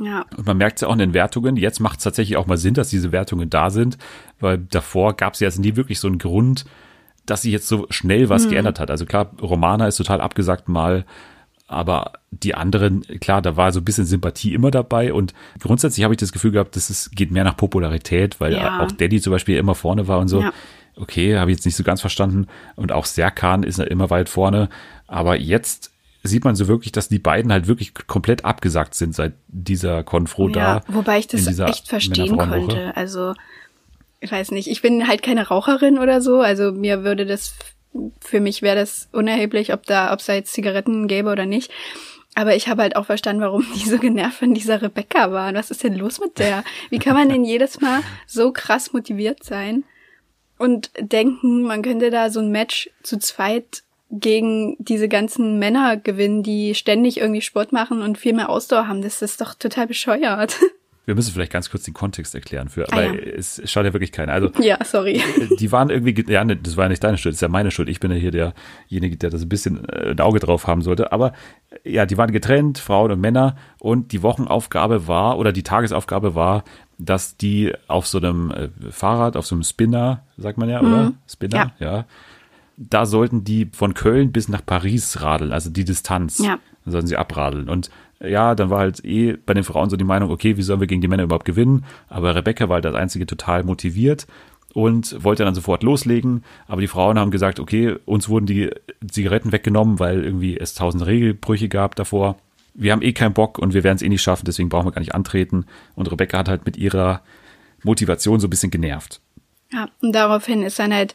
Ja. Und man merkt es ja auch in den Wertungen. Jetzt macht es tatsächlich auch mal Sinn, dass diese Wertungen da sind, weil davor gab es ja jetzt nie wirklich so einen Grund, dass sich jetzt so schnell was hm. geändert hat. Also klar, Romana ist total abgesagt mal aber die anderen, klar, da war so ein bisschen Sympathie immer dabei und grundsätzlich habe ich das Gefühl gehabt, dass es geht mehr nach Popularität, weil ja. auch Daddy zum Beispiel immer vorne war und so. Ja. Okay, habe ich jetzt nicht so ganz verstanden und auch Serkan ist immer weit vorne, aber jetzt sieht man so wirklich, dass die beiden halt wirklich komplett abgesagt sind seit dieser Konfro ja, da. Wobei ich das echt verstehen konnte. Also, ich weiß nicht, ich bin halt keine Raucherin oder so, also mir würde das für mich wäre das unerheblich, ob da, ob es da jetzt Zigaretten gäbe oder nicht. Aber ich habe halt auch verstanden, warum die so genervt von dieser Rebecca waren. Was ist denn los mit der? Wie kann man denn jedes Mal so krass motiviert sein und denken, man könnte da so ein Match zu zweit gegen diese ganzen Männer gewinnen, die ständig irgendwie Sport machen und viel mehr Ausdauer haben. Das ist doch total bescheuert. *laughs* wir müssen vielleicht ganz kurz den Kontext erklären für, ah, weil ja. es schaut ja wirklich keiner. Also *laughs* ja, sorry. Die waren irgendwie, ja, ne, das war ja nicht deine Schuld, das ist ja meine Schuld. Ich bin ja hier derjenige, der das ein bisschen äh, ein Auge drauf haben sollte. Aber ja, die waren getrennt, Frauen und Männer, und die Wochenaufgabe war oder die Tagesaufgabe war, dass die auf so einem äh, Fahrrad, auf so einem Spinner, sagt man ja, mhm. oder? Spinner, ja. ja. Da sollten die von Köln bis nach Paris radeln, also die Distanz. Ja. Dann sollten sie abradeln. Und ja, dann war halt eh bei den Frauen so die Meinung, okay, wie sollen wir gegen die Männer überhaupt gewinnen? Aber Rebecca war halt als einzige total motiviert und wollte dann sofort loslegen. Aber die Frauen haben gesagt, okay, uns wurden die Zigaretten weggenommen, weil irgendwie es tausend Regelbrüche gab davor. Wir haben eh keinen Bock und wir werden es eh nicht schaffen, deswegen brauchen wir gar nicht antreten. Und Rebecca hat halt mit ihrer Motivation so ein bisschen genervt. Ja, und daraufhin ist dann halt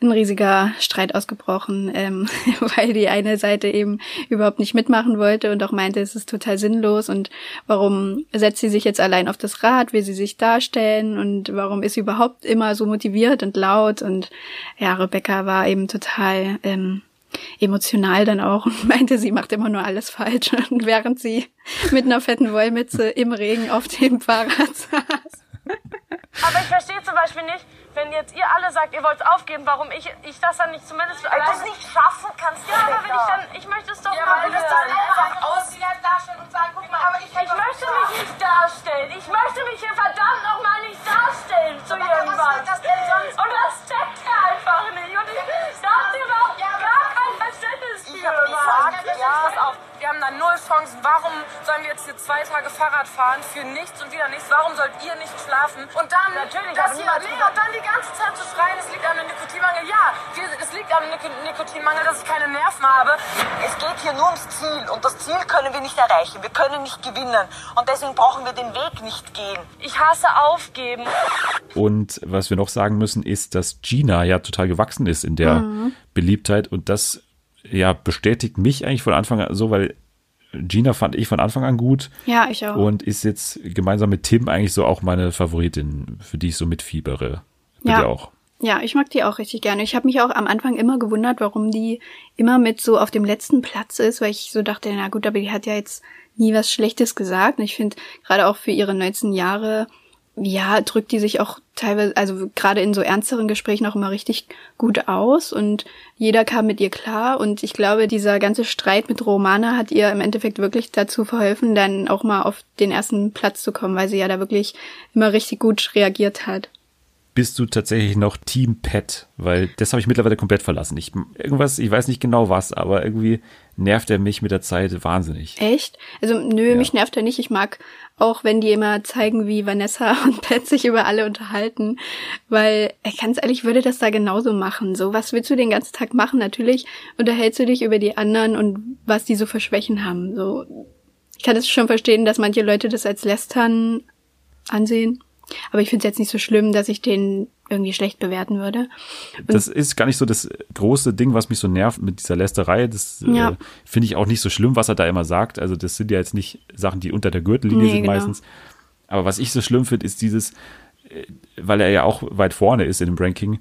ein riesiger Streit ausgebrochen, ähm, *laughs* weil die eine Seite eben überhaupt nicht mitmachen wollte und auch meinte, es ist total sinnlos und warum setzt sie sich jetzt allein auf das Rad, will sie sich darstellen und warum ist sie überhaupt immer so motiviert und laut und ja, Rebecca war eben total ähm, emotional dann auch und *laughs* meinte, sie macht immer nur alles falsch *laughs* und während sie mit einer fetten Wollmütze im Regen auf dem Fahrrad saß. Aber ich verstehe zum Beispiel nicht, wenn jetzt ihr alle sagt, ihr wollt es aufgeben, warum ich, ich das dann nicht zumindest Wenn du es nicht schaffen kannst, Ja, aber wenn ich dann, ich möchte es doch ja, mal wieder. dann einfach ausziehen, darstellen und sagen, guck mal, aber ich, ich möchte mich nicht darstellen. Ich möchte mich hier verdammt nochmal nicht darstellen zu irgendwas. Das und das checkt er einfach nicht. Und ich dachte überhaupt ja, gar kein Verständnis Ich hab gesagt, ja, pass auf wir haben da null Chancen. Warum sollen wir jetzt hier zwei Tage Fahrrad fahren für nichts und wieder nichts? Warum sollt ihr nicht schlafen? Und dann, Natürlich, das hier, nee, und dann die ganze Zeit zu schreien, es liegt an dem Nikotinmangel. Ja, es liegt am Nik Nikotinmangel, dass ich keine Nerven habe. Es geht hier nur ums Ziel und das Ziel können wir nicht erreichen. Wir können nicht gewinnen und deswegen brauchen wir den Weg nicht gehen. Ich hasse aufgeben. Und was wir noch sagen müssen, ist, dass Gina ja total gewachsen ist in der Mhm. Beliebtheit. Und das ja bestätigt mich eigentlich von Anfang an so, weil Gina fand ich von Anfang an gut Ja, ich auch. und ist jetzt gemeinsam mit Tim eigentlich so auch meine Favoritin, für die ich so mitfiebere. Bei Ja. auch. Ja, ich mag die auch richtig gerne. Ich habe mich auch am Anfang immer gewundert, warum die immer mit so auf dem letzten Platz ist, weil ich so dachte, na gut, aber die hat ja jetzt nie was Schlechtes gesagt. Und ich finde, gerade auch für ihre 19 Jahre, ja, drückt die sich auch teilweise, also gerade in so ernsteren Gesprächen auch immer richtig gut aus und jeder kam mit ihr klar und ich glaube, dieser ganze Streit mit Romana hat ihr im Endeffekt wirklich dazu verholfen, dann auch mal auf den ersten Platz zu kommen, weil sie ja da wirklich immer richtig gut reagiert hat. Bist du tatsächlich noch Team Pet? Weil das habe ich mittlerweile komplett verlassen. Ich, irgendwas, ich weiß nicht genau was, aber irgendwie nervt er mich mit der Zeit wahnsinnig. Echt? Also nö, mich nervt er nicht. Ich mag auch, wenn die immer zeigen, wie Vanessa *laughs* und Pat sich über alle unterhalten, weil ganz ehrlich, ich würde das da genauso machen. So, was willst du den ganzen Tag machen? Natürlich unterhältst du dich über die anderen und was die so für Schwächen haben. So, ich kann es schon verstehen, dass manche Leute das als Lästern ansehen. Aber ich finde es jetzt nicht so schlimm, dass ich den irgendwie schlecht bewerten würde. Das ist gar nicht so das große Ding, was mich so nervt mit dieser Lästerei. Das Ja. äh, finde ich auch nicht so schlimm, was er da immer sagt. Also das sind ja jetzt nicht Sachen, die unter der Gürtellinie Nee, sind genau. meistens. Aber was ich so schlimm finde, ist dieses, äh, weil er ja auch weit vorne ist in dem Ranking,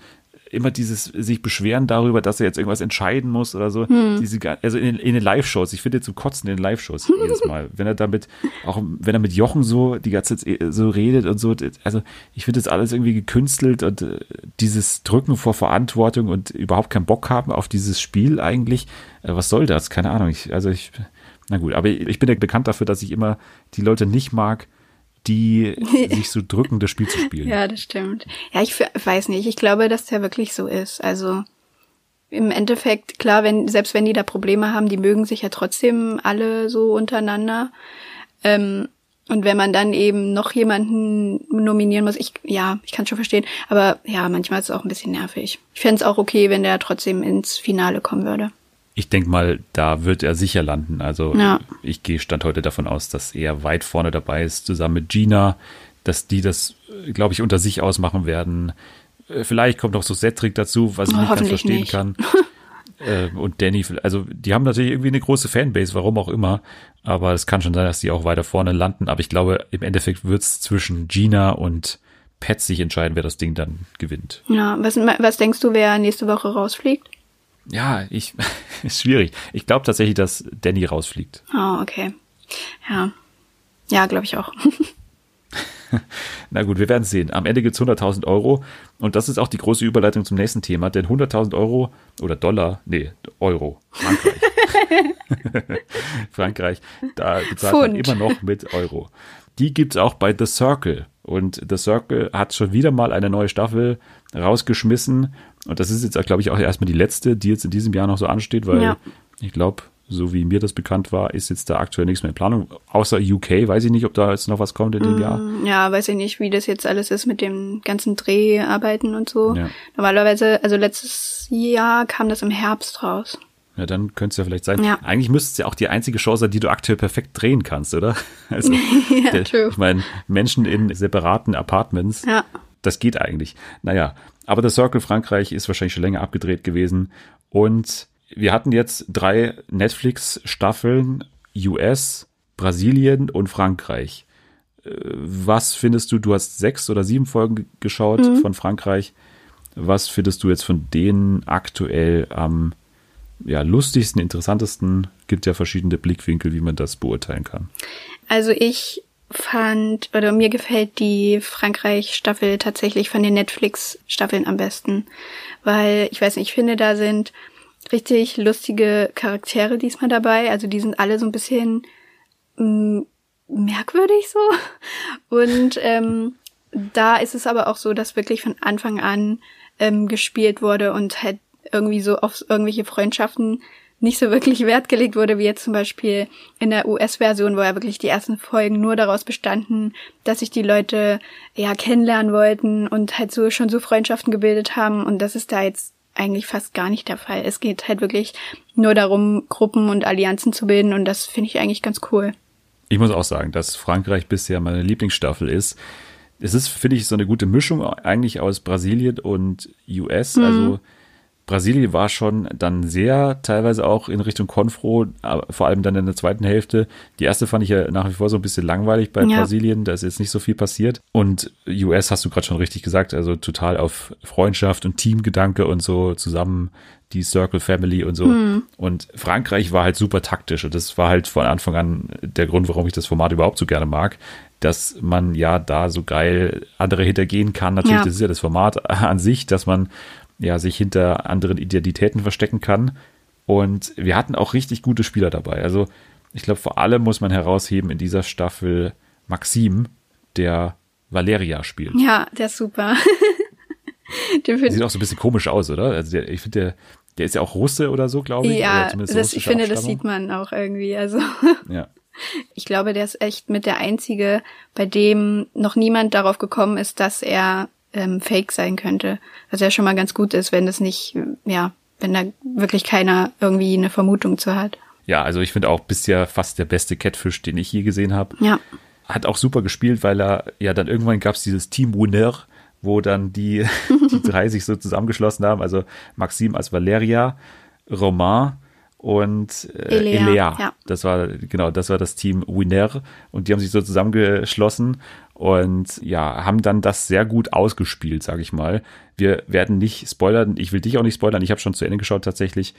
immer dieses sich beschweren darüber, dass er jetzt irgendwas entscheiden muss oder so. Hm. Diese, also in, in den Live-Shows, ich finde zum Kotzen in den Live-Shows *laughs* jedes Mal. Wenn er damit, auch wenn er mit Jochen so die ganze Zeit eh, so redet und so, also ich finde das alles irgendwie gekünstelt und äh, dieses Drücken vor Verantwortung und überhaupt keinen Bock haben auf dieses Spiel eigentlich. Äh, was soll das? Keine Ahnung. Ich, also ich, na gut, aber ich bin ja bekannt dafür, dass ich immer die Leute nicht mag, die *laughs* sich so drücken, das Spiel zu spielen. Ja, das stimmt. Ja, ich weiß nicht. Ich glaube, dass der wirklich so ist. Also im Endeffekt, klar, wenn, selbst wenn die da Probleme haben, die mögen sich ja trotzdem alle so untereinander. Ähm, und wenn man dann eben noch jemanden nominieren muss, ich, ja, ich kann schon verstehen, aber ja, manchmal ist es auch ein bisschen nervig. Ich fände es auch okay, wenn der trotzdem ins Finale kommen würde. Ich denke mal, da wird er sicher landen. Also Ja. ich gehe Stand heute davon aus, dass er weit vorne dabei ist, zusammen mit Gina, dass die das, glaube ich, unter sich ausmachen werden. Äh, Vielleicht kommt noch so Cedric dazu, was ich nicht ganz verstehen nicht. kann. *laughs* Ähm, und Danny, also die haben natürlich irgendwie eine große Fanbase, warum auch immer. Aber es kann schon sein, dass die auch weiter vorne landen. Aber ich glaube, im Endeffekt wird es zwischen Gina und Pat sich entscheiden, wer das Ding dann gewinnt. Ja, was, was denkst du, wer nächste Woche rausfliegt? Ja, ich *laughs* ist schwierig. Ich glaube tatsächlich, dass Danny rausfliegt. Oh, okay. Ja. Ja, glaube ich auch. *laughs* Na gut, wir werden sehen. Am Ende gibt's 100.000 Euro. Und das ist auch die große Überleitung zum nächsten Thema. Denn 100.000 Euro oder Dollar, nee, Euro, Frankreich. *laughs* Frankreich, da bezahlt man Pfund. immer noch mit Euro. Die gibt's auch bei The Circle. Und The Circle hat schon wieder mal eine neue Staffel rausgeschmissen. Und das ist jetzt, glaube ich, auch erstmal die letzte, die jetzt in diesem Jahr noch so ansteht, weil Ja. ich glaube, so wie mir das bekannt war, ist jetzt da aktuell nichts mehr in Planung. Außer UK, weiß ich nicht, ob da jetzt noch was kommt in dem Jahr. Ja, weiß ich nicht, wie das jetzt alles ist mit dem ganzen Dreharbeiten und so. Ja. Normalerweise, also letztes Jahr kam das im Herbst raus. Ja, dann könnte es ja vielleicht sein. Ja. Eigentlich müsste es ja auch die einzige Chance sein, die du aktuell perfekt drehen kannst, oder? *laughs* Also, *laughs* der, true. ich meine, Menschen in separaten Apartments, Ja. das geht eigentlich. Naja, aber The Circle Frankreich ist wahrscheinlich schon länger abgedreht gewesen. Und wir hatten jetzt drei Netflix-Staffeln, US, Brasilien und Frankreich. Äh, Was findest du, du hast sechs oder sieben Folgen geschaut Mhm. von Frankreich. Was findest du jetzt von denen aktuell am ja, lustigsten, interessantesten? Gibt ja verschiedene Blickwinkel, wie man das beurteilen kann. Also ich fand, oder mir gefällt die Frankreich-Staffel tatsächlich von den Netflix-Staffeln am besten. Weil, ich weiß nicht, ich finde, da sind richtig lustige Charaktere diesmal dabei. Also die sind alle so ein bisschen mh, merkwürdig so. *laughs* Und ähm, da ist es aber auch so, dass wirklich von Anfang an ähm, gespielt wurde und halt irgendwie so auf irgendwelche Freundschaften nicht so wirklich Wert gelegt wurde, wie jetzt zum Beispiel in der US-Version, wo ja wirklich die ersten Folgen nur daraus bestanden, dass sich die Leute ja kennenlernen wollten und halt so schon so Freundschaften gebildet haben. Und das ist da jetzt eigentlich fast gar nicht der Fall. Es geht halt wirklich nur darum, Gruppen und Allianzen zu bilden und das finde ich eigentlich ganz cool. Ich muss auch sagen, dass Frankreich bisher meine Lieblingsstaffel ist. es ist, finde ich, so eine gute Mischung eigentlich aus Brasilien und US. Mhm. Also Brasilien war schon dann sehr teilweise auch in Richtung Konfro, vor allem dann in der zweiten Hälfte. Die erste fand ich ja nach wie vor so ein bisschen langweilig bei ja. Brasilien, da ist jetzt nicht so viel passiert. Und US hast du gerade schon richtig gesagt, also total auf Freundschaft und Teamgedanke und so zusammen die Circle Family und so. Hm. Und Frankreich war halt super taktisch und das war halt von Anfang an der Grund, warum ich das Format überhaupt so gerne mag, dass man ja da so geil andere hintergehen kann. Natürlich, ja. das ist ja das Format an sich, dass man ja sich hinter anderen Identitäten verstecken kann. Und wir hatten auch richtig gute Spieler dabei. Also ich glaube, vor allem muss man herausheben in dieser Staffel Maxim, der Valeria spielt. Ja, der ist super. *laughs* Sieht auch so ein bisschen komisch aus, oder? Also der, ich finde, der, der ist ja auch Russe oder so, glaube ich. Ja, das, ich finde, das sieht man auch irgendwie. Also ja. *laughs* ich glaube, der ist echt mit der einzige, bei dem noch niemand darauf gekommen ist, dass er ähm, Fake sein könnte. Was ja schon mal ganz gut ist, wenn das nicht, ja, wenn da wirklich keiner irgendwie eine Vermutung zu hat. Ja, also ich finde auch bisher fast der beste Catfish, den ich je gesehen habe. Ja. Hat auch super gespielt, weil er, ja, dann irgendwann gab es dieses Team Winner, wo dann die, *laughs* die drei sich so zusammengeschlossen haben. Also Maxim als Valeria, Romain und äh, Elea. Elea. Ja. Das war genau, das war das Team Winner und die haben sich so zusammengeschlossen und ja, haben dann das sehr gut ausgespielt, sage ich mal. Wir werden nicht spoilern, ich will dich auch nicht spoilern, ich habe schon zu Ende geschaut tatsächlich.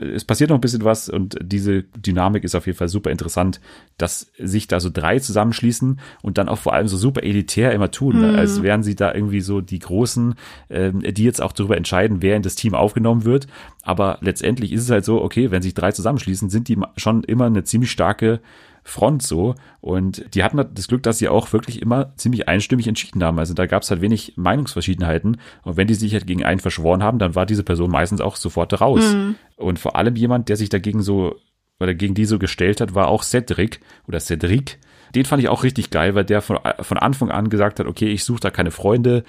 Es passiert noch ein bisschen was und diese Dynamik ist auf jeden Fall super interessant, dass sich da so drei zusammenschließen und dann auch vor allem so super elitär immer tun, mhm. als wären sie da irgendwie so die Großen, ähm, die jetzt auch darüber entscheiden, wer in das Team aufgenommen wird. Aber letztendlich ist es halt so, okay, wenn sich drei zusammenschließen, sind die schon immer eine ziemlich starke Front so. Und die hatten das Glück, dass sie auch wirklich immer ziemlich einstimmig entschieden haben. Also da gab es halt wenig Meinungsverschiedenheiten. Und wenn die sich halt gegen einen verschworen haben, dann war diese Person meistens auch sofort raus. Mhm. Und vor allem jemand, der sich dagegen so oder gegen die so gestellt hat, war auch Cedric oder Cedric. Den fand ich auch richtig geil, weil der von, von Anfang an gesagt hat, okay, ich suche da keine Freunde,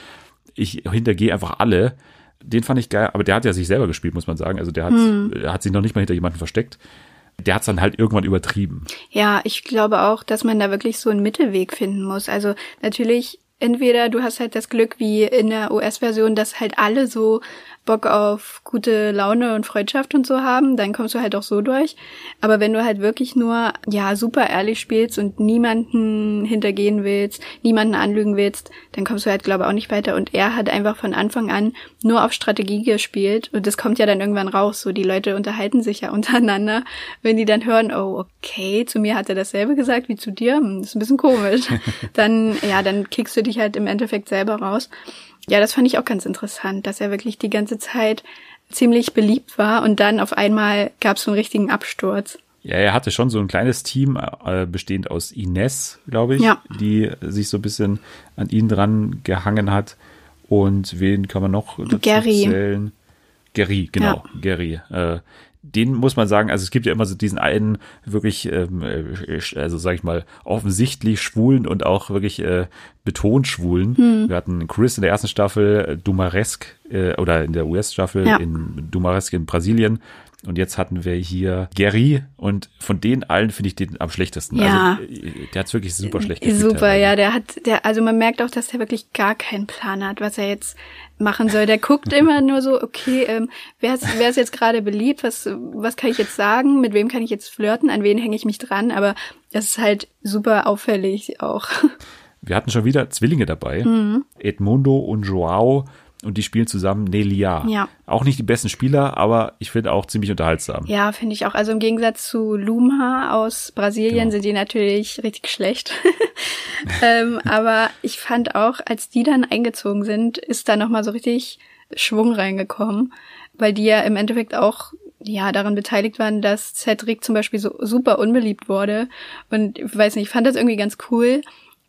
ich hintergehe einfach alle. Den fand ich geil, aber der hat ja sich selber gespielt, muss man sagen. Also der hat, hm. hat sich noch nicht mal hinter jemanden versteckt der hat's dann halt irgendwann übertrieben. Ja, ich glaube auch, dass man da wirklich so einen Mittelweg finden muss. Also natürlich entweder du hast halt das Glück wie in der US-Version, dass halt alle so Bock auf gute Laune und Freundschaft und so haben, dann kommst du halt auch so durch. Aber wenn du halt wirklich nur, ja, super ehrlich spielst und niemanden hintergehen willst, niemanden anlügen willst, dann kommst du halt, glaube ich, auch nicht weiter. Und er hat einfach von Anfang an nur auf Strategie gespielt und das kommt ja dann irgendwann raus. So, die Leute unterhalten sich ja *laughs* untereinander. Wenn die dann hören, oh, okay, zu mir hat er dasselbe gesagt wie zu dir, hm, das ist ein bisschen komisch. *laughs* dann, ja, dann kickst du dich halt im Endeffekt selber raus. Ja, das fand ich auch ganz interessant, dass er wirklich die ganze Zeit ziemlich beliebt war und dann auf einmal gab es so einen richtigen Absturz. Ja, er hatte schon so ein kleines Team, äh, bestehend aus Ines, glaube ich, ja. die sich so ein bisschen an ihn dran gehangen hat. Und wen kann man noch dazu Gary. zählen? Gary, genau, ja. Gary. Äh, den muss man sagen, also es gibt ja immer so diesen einen wirklich, ähm, äh, also sag ich mal, offensichtlich schwulen und auch wirklich äh, betont schwulen. Hm. Wir hatten Chris in der ersten Staffel, äh, Dumaresque, äh, oder in der US-Staffel ja. in Dumaresque in Brasilien. Und jetzt hatten wir hier Gary und von den allen finde ich den am schlechtesten. Ja. Also der hat wirklich super schlecht gespielt. Super, ja, der hat, der, also man merkt auch, dass der wirklich gar keinen Plan hat, was er jetzt machen soll. Der guckt immer nur so, okay, ähm, wer, ist, wer ist jetzt gerade beliebt? Was, was kann ich jetzt sagen? Mit wem kann ich jetzt flirten? An wen hänge ich mich dran? Aber das ist halt super auffällig auch. Wir hatten schon wieder Zwillinge dabei. Mhm. Edmundo und Joao und die spielen zusammen Nelia. Ja. Auch nicht die besten Spieler, aber ich finde auch ziemlich unterhaltsam. Ja, finde ich auch. Also im Gegensatz zu Lumha aus Brasilien genau. sind die natürlich richtig schlecht. *laughs* ähm, aber ich fand auch, als die dann eingezogen sind, ist da nochmal so richtig Schwung reingekommen, weil die ja im Endeffekt auch ja, daran beteiligt waren, dass Cedric zum Beispiel so super unbeliebt wurde. Und ich weiß nicht, ich fand das irgendwie ganz cool,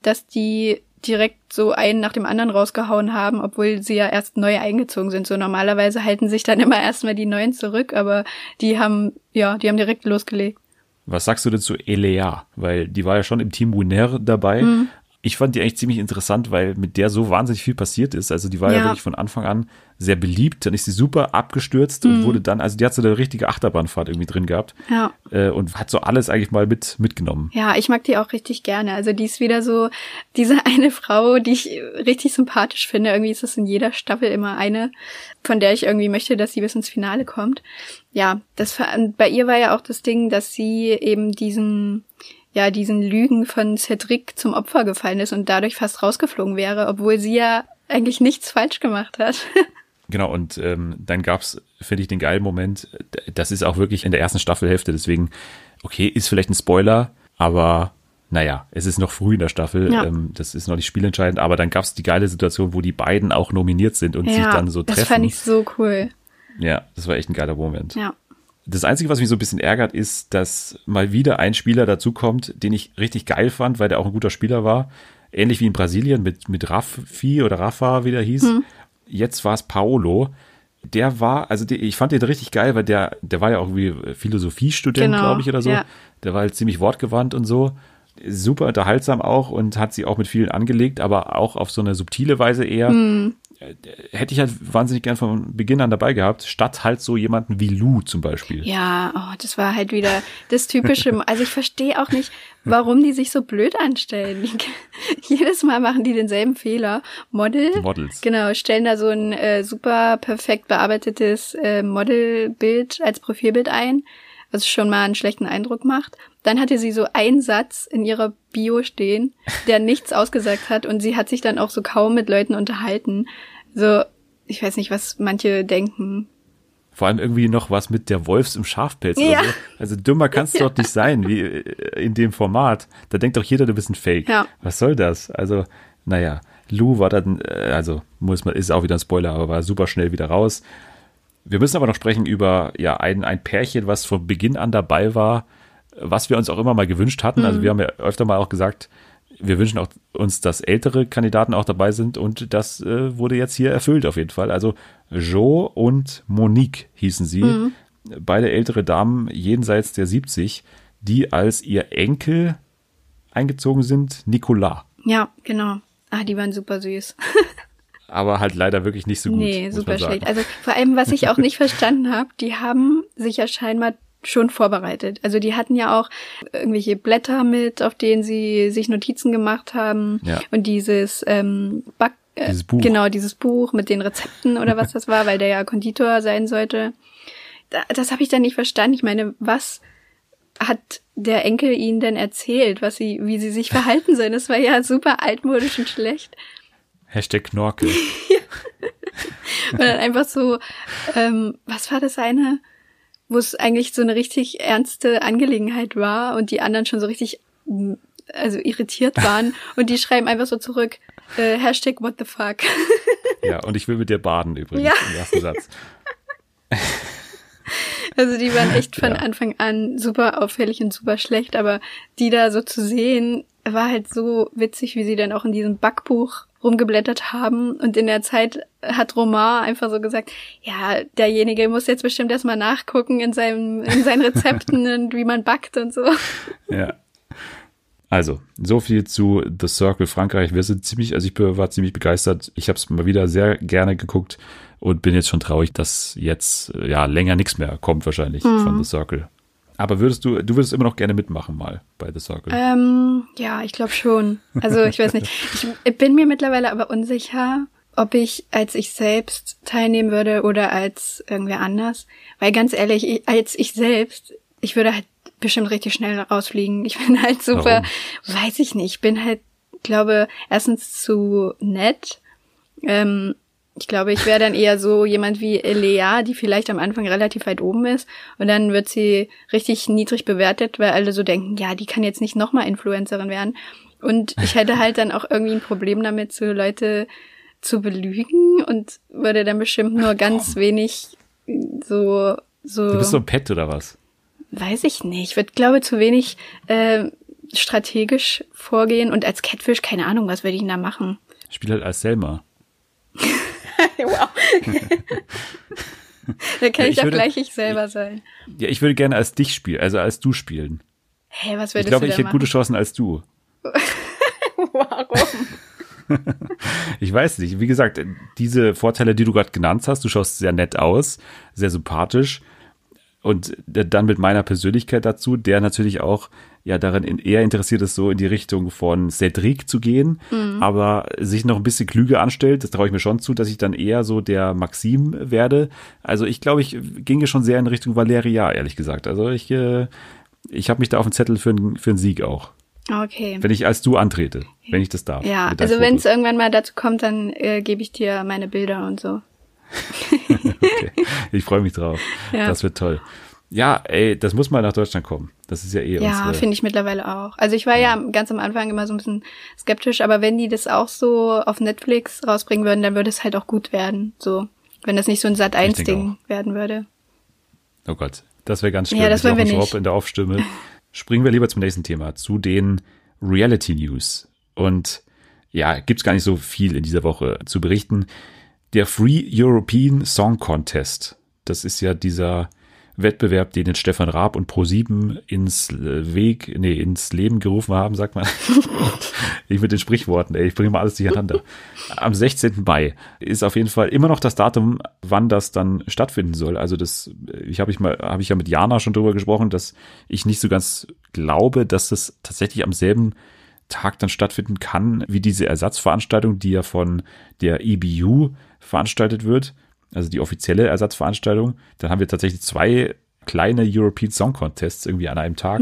dass die direkt so einen nach dem anderen rausgehauen haben, obwohl sie ja erst neu eingezogen sind. So normalerweise halten sich dann *laughs* immer erstmal die Neuen zurück, aber die haben, ja, die haben direkt losgelegt. Was sagst du denn zu Elea? Weil die war ja schon im Team Winner dabei. Mhm. Ich fand die eigentlich ziemlich interessant, weil mit der so wahnsinnig viel passiert ist. Also die war ja, Ja. wirklich von Anfang an sehr beliebt. Dann ist sie super abgestürzt und wurde dann, also die hat so eine richtige Achterbahnfahrt irgendwie drin gehabt Ja. äh, und hat so alles eigentlich mal mit mitgenommen. Ja, ich mag die auch richtig gerne. Also die ist wieder so diese *laughs* eine Frau, die ich richtig sympathisch finde. Irgendwie ist es in jeder Staffel immer eine, von der ich irgendwie möchte, dass sie bis ins Finale kommt. Ja, das bei ihr war ja auch das Ding, dass sie eben diesen ja, diesen Lügen von Cedric zum Opfer gefallen ist und dadurch fast rausgeflogen wäre, obwohl sie ja eigentlich nichts falsch gemacht hat. *laughs* Genau, und ähm, dann gab's, finde ich, den geilen Moment. Das ist auch wirklich in der ersten Staffelhälfte, deswegen, okay, ist vielleicht ein Spoiler, aber naja, es ist noch früh in der Staffel, Ja. ähm, das ist noch nicht spielentscheidend, aber dann gab's die geile Situation, wo die beiden auch nominiert sind und sich dann so das treffen. fand ich so cool. ja, das war echt ein geiler Moment. Ja. Das Einzige, was mich so ein bisschen ärgert, ist, dass mal wieder ein Spieler dazukommt, den ich richtig geil fand, weil der auch ein guter Spieler war. Ähnlich wie in Brasilien mit, mit Raffi oder Rafa, wie der hieß. Hm. Jetzt war es Paolo. Der war, also die, ich fand den richtig geil, weil der, der war ja auch irgendwie Philosophiestudent, Genau, glaube ich, oder so. ja. Der war halt ziemlich wortgewandt und so. Super unterhaltsam auch und hat sie auch mit vielen angelegt, aber auch auf so eine subtile Weise eher Hm. hätte ich halt wahnsinnig gern von Beginn an dabei gehabt, statt halt so jemanden wie Lou zum Beispiel. Ja, oh, das war halt wieder das typische. Also ich verstehe auch nicht, warum die sich so blöd anstellen. *laughs* Jedes Mal machen die denselben Fehler. Model, Die Models. genau, stellen da so ein äh, super perfekt bearbeitetes äh, Modelbild als Profilbild ein, was schon mal einen schlechten Eindruck macht. Dann hatte sie so einen Satz in ihrer Bio stehen, der nichts ausgesagt hat und sie hat sich dann auch so kaum mit Leuten unterhalten. So, ich weiß nicht, was manche denken. Vor allem irgendwie noch was mit der Wolfs im Schafpelz Ja. so. Also dümmer kannst du doch nicht sein, wie äh, in dem Format. Da denkt doch jeder, du bist ein Fake. Ja. Was soll das? Also, naja, Lou war dann, äh, also muss man, ist auch wieder ein Spoiler, aber war super schnell wieder raus. Wir müssen aber noch sprechen über ja ein, ein Pärchen, was von Beginn an dabei war, was wir uns auch immer mal gewünscht hatten. Also wir haben ja öfter mal auch gesagt, wir wünschen auch uns, dass ältere Kandidaten auch dabei sind und das äh, wurde jetzt hier erfüllt auf jeden Fall. Also Jo und Monique hießen sie, beide ältere Damen jenseits der 70, die als ihr Enkel eingezogen sind, Nicolas. Ja, genau. Ah, die waren super süß. *laughs* Aber halt leider wirklich nicht so gut. nee, super schlecht. Also vor allem, was ich auch nicht verstanden habe, die haben sich ja scheinbar schon vorbereitet. Also die hatten ja auch irgendwelche Blätter mit, auf denen sie sich Notizen gemacht haben. Ja. Und dieses ähm, Back äh, Dieses Buch. Genau, dieses Buch mit den Rezepten oder was das war, weil der ja Konditor sein sollte. Da, das habe ich dann nicht verstanden. Ich meine, was hat der Enkel ihnen denn erzählt, was sie, wie sie sich verhalten sollen? Das war ja super altmodisch und schlecht. Hashtag Knorke. *laughs* Und dann einfach so, ähm, was war das eine, wo es eigentlich so eine richtig ernste Angelegenheit war und die anderen schon so richtig, mm, also irritiert waren *laughs* und die schreiben einfach so zurück, äh, Hashtag what the fuck. Ja, und ich will mit dir baden übrigens Ja. im ersten Satz. *laughs* Also die waren echt von Ja. Anfang an super auffällig und super schlecht, aber die da so zu sehen, war halt so witzig, wie sie dann auch in diesem Backbuch rumgeblättert haben und in der Zeit hat Romain einfach so gesagt, ja, derjenige muss jetzt bestimmt erstmal nachgucken in seinem, in seinen Rezepten *laughs* und wie man backt und so. Ja. Also, so viel zu The Circle Frankreich. Wir sind ziemlich, also ich war ziemlich begeistert. Ich habe es mal wieder sehr gerne geguckt und bin jetzt schon traurig, dass jetzt ja länger nichts mehr kommt wahrscheinlich von The Circle. Aber würdest du, du würdest immer noch gerne mitmachen mal bei The Circle? Ähm, ja, ich glaube schon. Also ich weiß nicht. Ich bin mir mittlerweile aber unsicher, ob ich als ich selbst teilnehmen würde oder als irgendwer anders. Weil ganz ehrlich, ich, als ich selbst, ich würde halt bestimmt richtig schnell rausfliegen. Ich bin halt super, weiß ich nicht, ich bin halt, glaube, erstens zu nett. Ähm, ich glaube, ich wäre dann eher so jemand wie Lea, die vielleicht am Anfang relativ weit oben ist und dann wird sie richtig niedrig bewertet, weil alle so denken, ja, die kann jetzt nicht nochmal Influencerin werden. Und ich hätte halt dann auch irgendwie ein Problem damit, so Leute zu belügen und würde dann bestimmt nur ganz wenig so, so, du bist so ein Pet oder was? weiß ich nicht. Ich würde, glaube zu wenig äh, strategisch vorgehen und als Catfish, keine Ahnung, was würde ich denn da machen? Spiel halt als Selma. *laughs* *laughs* wow. *laughs* da kann Ja, ich, ich würde- gleich ich selber sein. Ja, ich würde gerne als dich spielen, also als du spielen. Hey, was Ich würdest glaube, du ich hätte gute? Chancen als du. *laughs* Warum? Ich weiß nicht. Wie gesagt, diese Vorteile, die du gerade genannt hast, du schaust sehr nett aus, sehr sympathisch. Und dann mit meiner Persönlichkeit dazu, der natürlich auch ja daran in, eher interessiert ist, so in die Richtung von Cedric zu gehen, aber sich noch ein bisschen klüger anstellt. Das traue ich mir schon zu, dass ich dann eher so der Maxim werde. Also ich glaube, ich ginge schon sehr in Richtung Valeria, ehrlich gesagt. Also ich, äh, ich habe mich da auf den Zettel für, einen- für einen Sieg auch. Okay. Wenn ich als du antrete, wenn ich das darf. Ja, also wenn es irgendwann mal dazu kommt, dann äh, gebe ich dir meine Bilder und so. *laughs* Okay. Ich freue mich drauf. *laughs* Ja. Das wird toll. Ja, ey, das muss mal nach Deutschland kommen. Das ist ja eh Ja, finde ich mittlerweile auch. Also ich war ja. ganz am Anfang immer so ein bisschen skeptisch, aber wenn die das auch so auf Netflix rausbringen würden, dann würde es halt auch gut werden. So, wenn das nicht so ein Sat 1 denke Ding werden würde. Oh Gott, das wäre ganz schlimm. Ja, das wollen wir nicht. In der Aufstimme. *laughs* Springen wir lieber zum nächsten Thema, zu den Reality News. Und ja, gibt's gar nicht so viel in dieser Woche zu berichten. Der Free European Song Contest, das ist ja dieser Wettbewerb, den jetzt Stefan Raab und Pro7 ins Weg, nee, ins Leben gerufen haben, sagt man. *laughs* ich mit den Sprichworten, ey, ich bringe mal alles durcheinander. Am 16. Mai ist auf jeden Fall immer noch das Datum, wann das dann stattfinden soll. Also das, ich habe ich mal, habe ich ja mit Jana schon drüber gesprochen, dass ich nicht so ganz glaube, dass das tatsächlich am selben Tag dann stattfinden kann, wie diese Ersatzveranstaltung, die ja von der EBU veranstaltet wird, also die offizielle Ersatzveranstaltung. Dann haben wir tatsächlich zwei kleine European Song Contests irgendwie an einem Tag.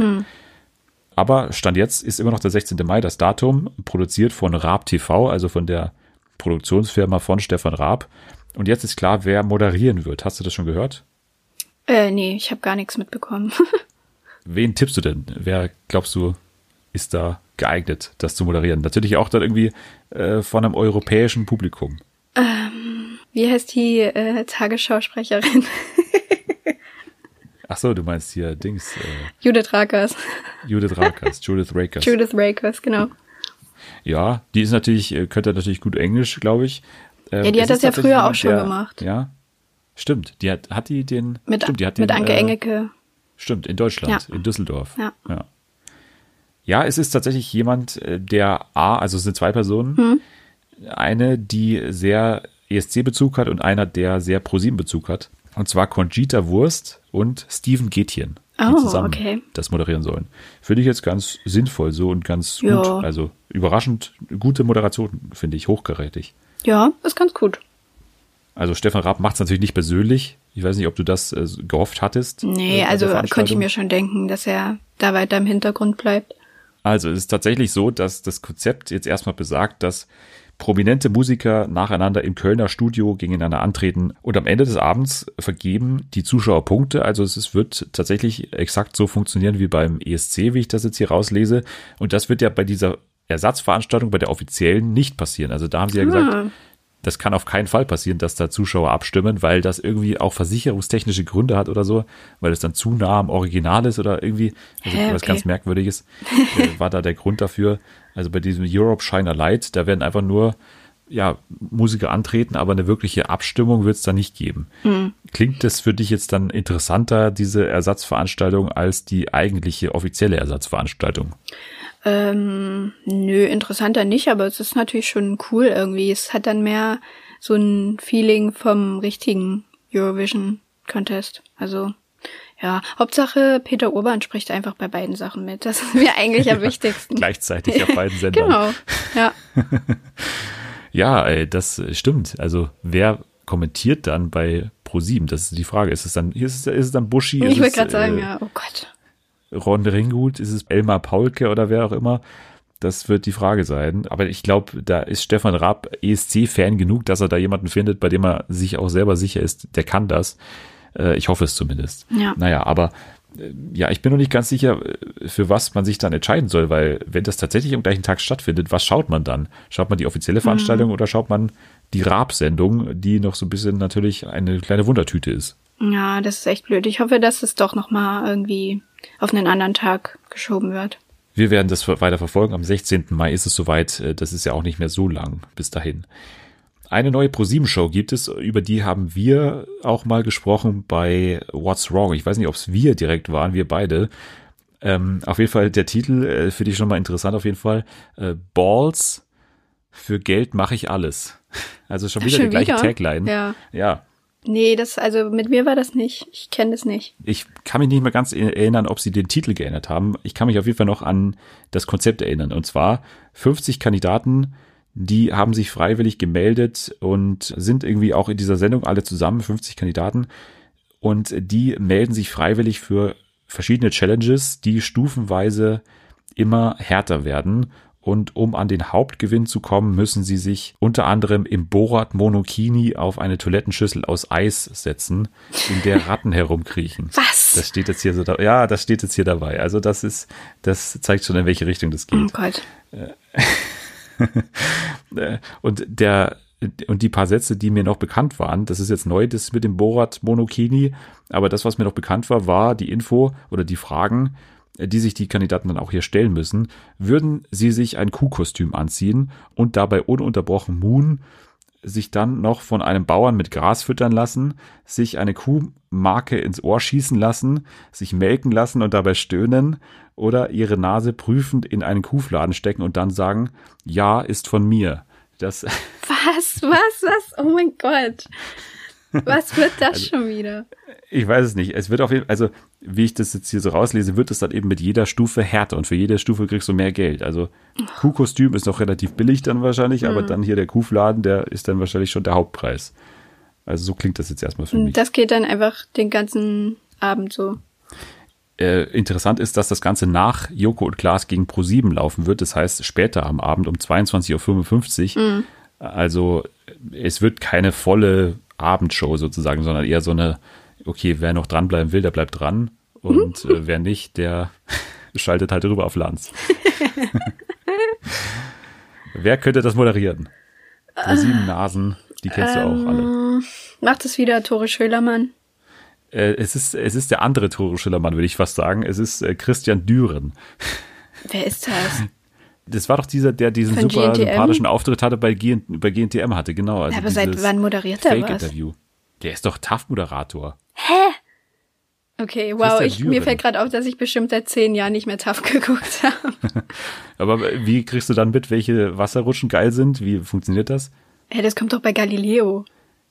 Aber Stand jetzt ist immer noch der 16. Mai das Datum, produziert von Raab TV, also von der Produktionsfirma von Stefan Raab. Und jetzt ist klar, wer moderieren wird. Hast du das schon gehört? Äh, nee, ich habe gar nichts mitbekommen. *laughs* Wen tippst du denn? Wer glaubst du ist da geeignet, das zu moderieren? Natürlich auch dann irgendwie äh, von einem europäischen Publikum. Wie heißt die äh, Tagesschausprecherin? *laughs* Ach so, du meinst hier Dings, äh, Judith Rakers. Judith Rakers, Judith Rakers. Judith Rakers, genau. Ja, die ist natürlich, äh, könnte natürlich gut Englisch, glaube ich. Ähm, Ja, die hat das ja früher auch schon der- gemacht. Ja, stimmt. Die hat, hat die den, Mit, stimmt, die hat mit den, Anke äh, Engelke. Stimmt, in Deutschland, Ja. in Düsseldorf. Ja. ja. Ja, es ist tatsächlich jemand, äh, der A, also es sind zwei Personen, Hm. eine, die sehr ESC-Bezug hat und einer, der sehr ProSieben-Bezug hat. Und zwar Conchita Wurst und Steven Gätjen, die Oh, zusammen okay. das moderieren sollen. Finde ich jetzt ganz sinnvoll so und ganz Ja. gut. Also überraschend gute Moderation, finde ich, hochgerätig. Ja, ist ganz gut. Also Stefan Raab macht es natürlich nicht persönlich. Ich weiß nicht, ob du das äh, gehofft hattest. äh, Nee, bei also könnte ich mir schon denken, dass er da weiter im Hintergrund bleibt. Also es ist tatsächlich so, dass das Konzept jetzt erstmal besagt, dass prominente Musiker nacheinander im Kölner Studio gegeneinander antreten und am Ende des Abends vergeben die Zuschauer Punkte. Also es ist- wird tatsächlich exakt so funktionieren wie beim ESC, wie ich das jetzt hier rauslese. Und das wird ja bei dieser Ersatzveranstaltung, bei der offiziellen, nicht passieren. Also da haben sie ja gesagt, Ah. das kann auf keinen Fall passieren, dass da Zuschauer abstimmen, weil das irgendwie auch versicherungstechnische Gründe hat oder so, weil es dann zu nah am Original ist oder irgendwie, also Hä, was okay. ganz Merkwürdiges, *laughs* äh, war da der Grund dafür. Also bei diesem Europe Shine a Light, da werden einfach nur ja, Musiker antreten, aber eine wirkliche Abstimmung wird es da nicht geben. Hm. Klingt das für dich jetzt dann interessanter, diese Ersatzveranstaltung, als die eigentliche offizielle Ersatzveranstaltung? Ähm, nö, interessanter nicht, aber es ist natürlich schon cool irgendwie. Es hat dann mehr so ein Feeling vom richtigen Eurovision Contest. Also, ja, Hauptsache Peter Urban spricht einfach bei beiden Sachen mit. Das ist mir eigentlich am wichtigsten. Gleichzeitig auf beiden Sendern. Genau, ja. *laughs* Ja, ey, das stimmt. Also wer kommentiert dann bei ProSieben? Das ist die Frage. Ist es dann, ist es, ist es dann Buschi? Ich es, gerade sagen, äh, ja, oh Gott. Ron Ringgut? Ist es Elmar Paulke oder wer auch immer? Das wird die Frage sein. Aber ich glaube, da ist Stefan Raab ESC-Fan genug, dass er da jemanden findet, bei dem er sich auch selber sicher ist, der kann das. Äh, ich hoffe es zumindest. Ja. Naja, aber äh, ja, ich bin noch nicht ganz sicher, äh, für was man sich dann entscheiden soll, weil wenn das tatsächlich am gleichen Tag stattfindet, was schaut man dann? Schaut man die offizielle Veranstaltung oder schaut man die Raab-Sendung, die noch so ein bisschen natürlich eine kleine Wundertüte ist? Ja, das ist echt blöd. Ich hoffe, dass es doch nochmal irgendwie auf einen anderen Tag geschoben wird. Wir werden das weiter verfolgen. Am 16. Mai ist es soweit. Das ist ja auch nicht mehr so lang bis dahin. Eine neue ProSieben-Show gibt es, über die haben wir auch mal gesprochen bei What's Wrong. Ich weiß nicht, ob es wir direkt waren, wir beide. Ähm, auf jeden Fall der Titel äh, finde ich schon mal interessant auf jeden Fall. Äh, Balls für Geld mache ich alles. *laughs* Also schon wieder Schon die gleiche wieder? Tagline. Ja. ja. Nee, das, also mit mir war das nicht. Ich kenne das nicht. Ich kann mich nicht mehr ganz erinnern, ob sie den Titel geändert haben. Ich kann mich auf jeden Fall noch an das Konzept erinnern. Und zwar 50 Kandidaten, die haben sich freiwillig gemeldet und sind irgendwie auch in dieser Sendung alle zusammen, 50 Kandidaten. Und die melden sich freiwillig für verschiedene Challenges, die stufenweise immer härter werden. Und um an den Hauptgewinn zu kommen, müssen sie sich unter anderem im Borat Monokini auf eine Toilettenschüssel aus Eis setzen, in der Ratten herumkriechen. Was? Das steht jetzt hier so da, ja, das steht jetzt hier dabei. Also das ist, das zeigt schon, in welche Richtung das Oh geht. Gott. *laughs* *laughs* Äh, Und der, und die paar Sätze, die mir noch bekannt waren, das ist jetzt neu, das mit dem Borat Monokini, aber das, was mir noch bekannt war, war die Info oder die Fragen, äh, die sich die Kandidaten dann auch hier stellen müssen. Würden sie sich ein Kuhkostüm anziehen und dabei ununterbrochen Moon sich dann noch von einem Bauern mit Gras füttern lassen, sich eine Kuhmarke ins Ohr schießen lassen, sich melken lassen und dabei stöhnen oder ihre Nase prüfend in einen Kuhfladen stecken und dann sagen, ja, ist von mir. Das, Was, was, was? Oh mein Gott. Was wird das Also schon wieder? ich weiß es nicht. Es wird auf jeden Fall, also wie ich das jetzt hier so rauslese, wird es dann eben mit jeder Stufe härter und für jede Stufe kriegst du mehr Geld. Also Kuhkostüm ist noch relativ billig dann wahrscheinlich, aber dann hier der Kuhfladen, der ist dann wahrscheinlich schon der Hauptpreis. Also so klingt das jetzt erstmal für mich. Das geht dann einfach den ganzen Abend so. Äh, interessant ist, dass das Ganze nach Joko und Klaas gegen Pro7 laufen wird. Das heißt, später am Abend um 22.55 Uhr. Also es wird keine volle Abendshow sozusagen, sondern eher so eine, okay, wer noch dranbleiben will, der bleibt dran. Und äh, wer nicht, der *laughs* schaltet halt rüber auf Lanz. *laughs* wer könnte das moderieren? Pro7 Nasen, die kennst du auch alle. Macht es wieder Tore Schölermann? Äh, es, ist, es ist der andere Tore Schillermann, würde ich fast sagen. Es ist äh, Christian Düren. Wer ist das? *laughs* Das war doch dieser, der diesen Von super GNTM? sympathischen Auftritt hatte bei, GN, bei GNTM hatte, genau. Also Aber seit wann moderiert er was? Fake-Interview. Der ist doch TAF-Moderator. Okay, wow, ich, mir fällt gerade auf, dass ich bestimmt seit zehn Jahren nicht mehr TAF *laughs* geguckt habe. *laughs* Aber wie kriegst du dann mit, welche Wasserrutschen geil sind? Wie funktioniert das? Hey, das kommt doch bei Galileo.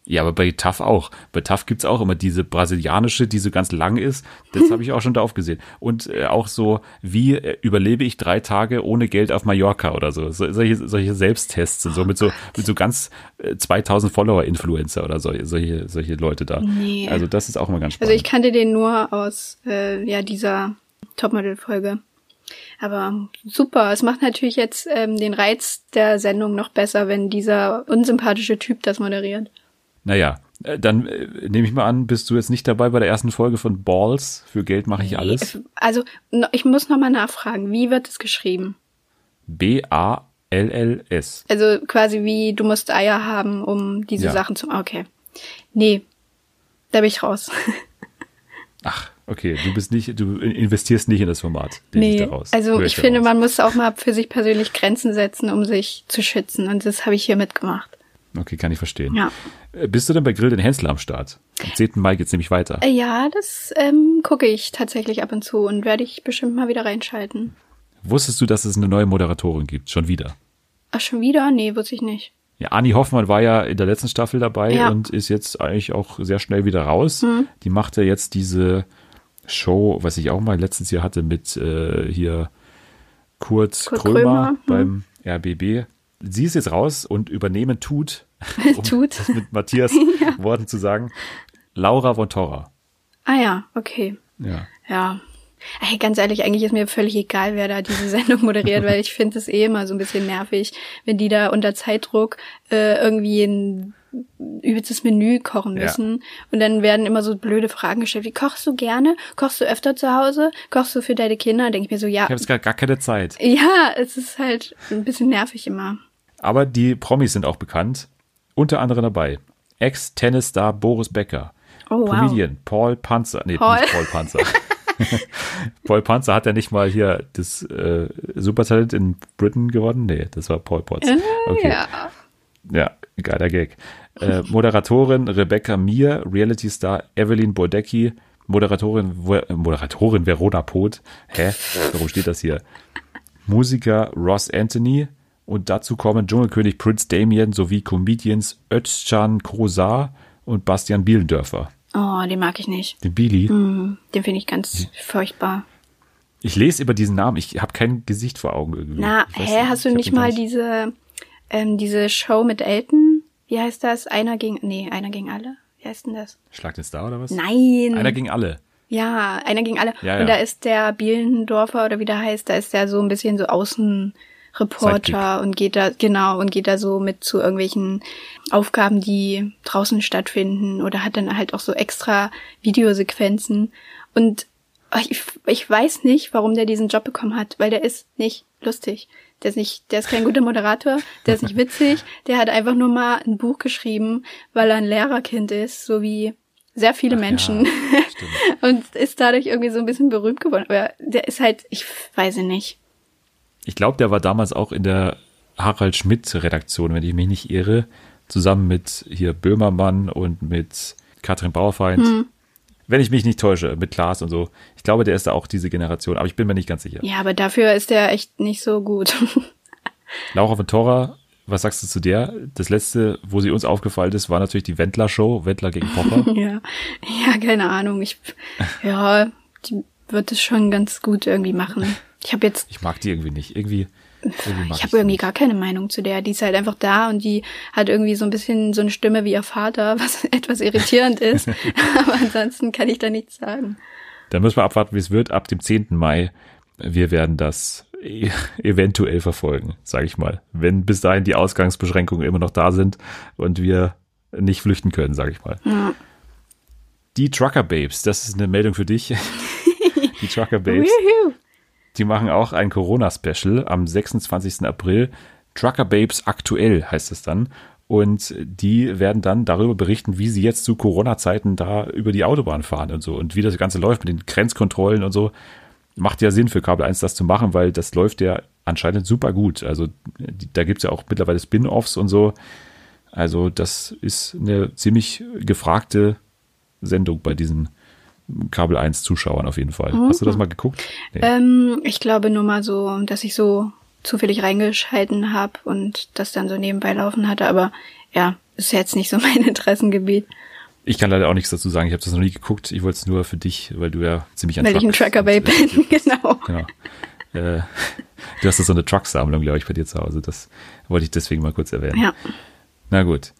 Ja, aber bei TAF auch. Bei TAF gibt's auch immer diese brasilianische, die so ganz lang ist. Das habe ich auch schon da aufgesehen. Und äh, auch so, wie äh, überlebe ich drei Tage ohne Geld auf Mallorca oder so. so solche, solche Selbsttests und so mit so mit so ganz äh, 2000 Follower-Influencer oder so, solche, solche Leute da. Nee. Also das ist auch immer ganz spannend. Also ich kannte den nur aus äh, ja dieser Topmodel-Folge. Aber super, es macht natürlich jetzt ähm, den Reiz der Sendung noch besser, wenn dieser unsympathische Typ das moderiert. Naja, äh, dann äh, nehme ich mal an, bist du jetzt nicht dabei bei der ersten Folge von Balls? Für Geld mache ich alles. Also ich muss noch mal nachfragen, wie wird es geschrieben? B-A-L-L-S. Also quasi wie du musst Eier haben, um diese Ja. Sachen zu. Okay, nee, da bin ich raus. *laughs* Ach, okay, du bist nicht, du investierst nicht in das Format. nee, ich also Höre ich finde, man muss auch mal für sich persönlich Grenzen setzen, um sich zu schützen. Und das habe ich hier mitgemacht. Okay, kann ich verstehen. Ja. Äh, Bist du denn bei Grill den Hensler am Start? Am 10. Mai geht's nämlich weiter. Äh, Ja, das ähm, gucke ich tatsächlich ab und zu und werde ich bestimmt mal wieder reinschalten. Wusstest du, dass es eine neue Moderatorin gibt? Schon wieder. Ach, schon wieder? Nee, wusste ich nicht. Ja, Anni Hoffmann war ja in der letzten Staffel dabei Ja. und ist jetzt eigentlich auch sehr schnell wieder raus. Die macht ja jetzt diese Show, was ich auch mal letztes Jahr hatte mit äh, hier Kurt, Kurt Krömer, Krömer, hm. beim RBB. Sie ist jetzt raus und übernehmen tut, *laughs* um Tut. das mit Matthias *laughs* Worten zu sagen, Laura von Torra. Ah ja, okay. Ja. Ja. Ey, ganz ehrlich, eigentlich ist mir völlig egal, wer da diese *laughs* Sendung moderiert, weil ich finde es eh immer so ein bisschen nervig, wenn die da unter Zeitdruck äh, irgendwie ein übelstes Menü kochen Ja. müssen. Und dann werden immer so blöde Fragen gestellt, wie kochst du gerne? Kochst du öfter zu Hause? Kochst du für deine Kinder? Denke ich mir so, ja. Ich habe jetzt gar, gar keine Zeit. Ja, es ist halt ein bisschen nervig immer. Aber die Promis sind auch bekannt. Unter anderem dabei Ex-Tennisstar Boris Becker. Oh, wow. Comedian Paul Panzer. Nee, Paul. nicht Paul Panzer. *laughs* Paul Panzer hat ja nicht mal hier das äh, Supertalent in Britain gewonnen. Nee, das war Paul Potts. Okay. Ja. Ja, geiler Gag. Äh, Moderatorin Rebecca Mir, Reality-Star Evelyn Bodecki, Moderatorin, äh, Moderatorin Verona Poth. Hä? Warum steht das hier? Musiker Ross Anthony und dazu kommen Dschungelkönig Prince Damien sowie Comedians Özcan Kosar und Bastian Bielendörfer. Oh, den mag ich nicht. Den Billy. Den finde ich ganz furchtbar. Ich lese über diesen Namen, ich habe kein Gesicht vor Augen irgendwie. Na, hä, hast du nicht mal diese, ähm, diese Show mit Elton? Wie heißt das? Einer gegen, nee, einer gegen alle? Wie heißt denn das? Schlag den Star oder was? Nein. Einer gegen alle. ja, einer gegen alle. Ja, Und ja. da ist der Bielendorfer oder wie der heißt, da ist der so ein bisschen so Außenreporter und geht da, genau, und geht da so mit zu irgendwelchen Aufgaben, die draußen stattfinden oder hat dann halt auch so extra Videosequenzen. Und ich, ich weiß nicht, warum der diesen Job bekommen hat, weil der ist nicht lustig. Der ist nicht, der ist kein guter Moderator, der ist nicht witzig, der hat einfach nur mal ein Buch geschrieben, weil er ein Lehrerkind ist, so wie sehr viele Menschen. *laughs* und ist dadurch irgendwie so ein bisschen berühmt geworden. Aber der ist halt, ich weiß nicht. Ich glaube, der war damals auch in der Harald Schmidt-Redaktion, wenn ich mich nicht irre, zusammen mit hier Böhmermann und mit Katrin Bauerfeind. Hm. Wenn ich mich nicht täusche, mit Klaas und so. Ich glaube, der ist da auch diese Generation, aber ich bin mir nicht ganz sicher. Ja, aber dafür ist der echt nicht so gut. *laughs* Laura Ventura, was sagst du zu der? Das letzte, wo sie uns aufgefallen ist, war natürlich die Wendler-Show, Wendler gegen Pocher. *laughs* ja. Ja, keine Ahnung. Ich, ja, die wird es schon ganz gut irgendwie machen. Ich habe jetzt Ich mag die irgendwie nicht. Irgendwie, irgendwie mag Ich habe irgendwie die gar keine Meinung zu der. Die ist halt einfach da und die hat irgendwie so ein bisschen so eine Stimme wie ihr Vater, *laughs* was etwas irritierend ist. *laughs* Aber ansonsten kann ich da nichts sagen. nicht. Dann müssen wir abwarten, wie es wird. Ab dem 10. Mai, wir werden das e- eventuell verfolgen, sage ich mal. Wenn bis dahin die Ausgangsbeschränkungen immer noch da sind und wir nicht flüchten können, sage ich mal. Ja. Die Trucker Babes, das ist eine Meldung für dich. *laughs* die Trucker Babes. Die machen auch ein Corona-Special am 26. April. Trucker Babes aktuell heißt es dann. Und die werden dann darüber berichten, wie sie jetzt zu Corona-Zeiten da über die Autobahn fahren und so und wie das Ganze läuft mit den Grenzkontrollen und so. Macht ja Sinn für Kabel 1 das zu machen, weil das läuft ja anscheinend super gut. Also da gibt's ja auch mittlerweile Spin-offs und so. Also das ist eine ziemlich gefragte Sendung bei diesen Kabel 1 Zuschauern auf jeden Fall. Hast du das mal geguckt? Nee. Ähm, ich glaube nur mal so, dass ich so zufällig reingeschalten habe und das dann so nebenbei laufen hatte. Aber ja, ist jetzt nicht so *laughs* mein Interessengebiet. Ich kann leider auch nichts dazu sagen. Ich habe das noch nie geguckt. Ich wollte es nur für dich, weil du ja ziemlich an Weil ich ein Trucker äh, bin, *laughs* genau. Genau. Äh, *laughs* du hast da so eine Truck-Sammlung, glaube ich, bei dir zu Hause. Das wollte ich deswegen mal kurz erwähnen. Ja. Na gut.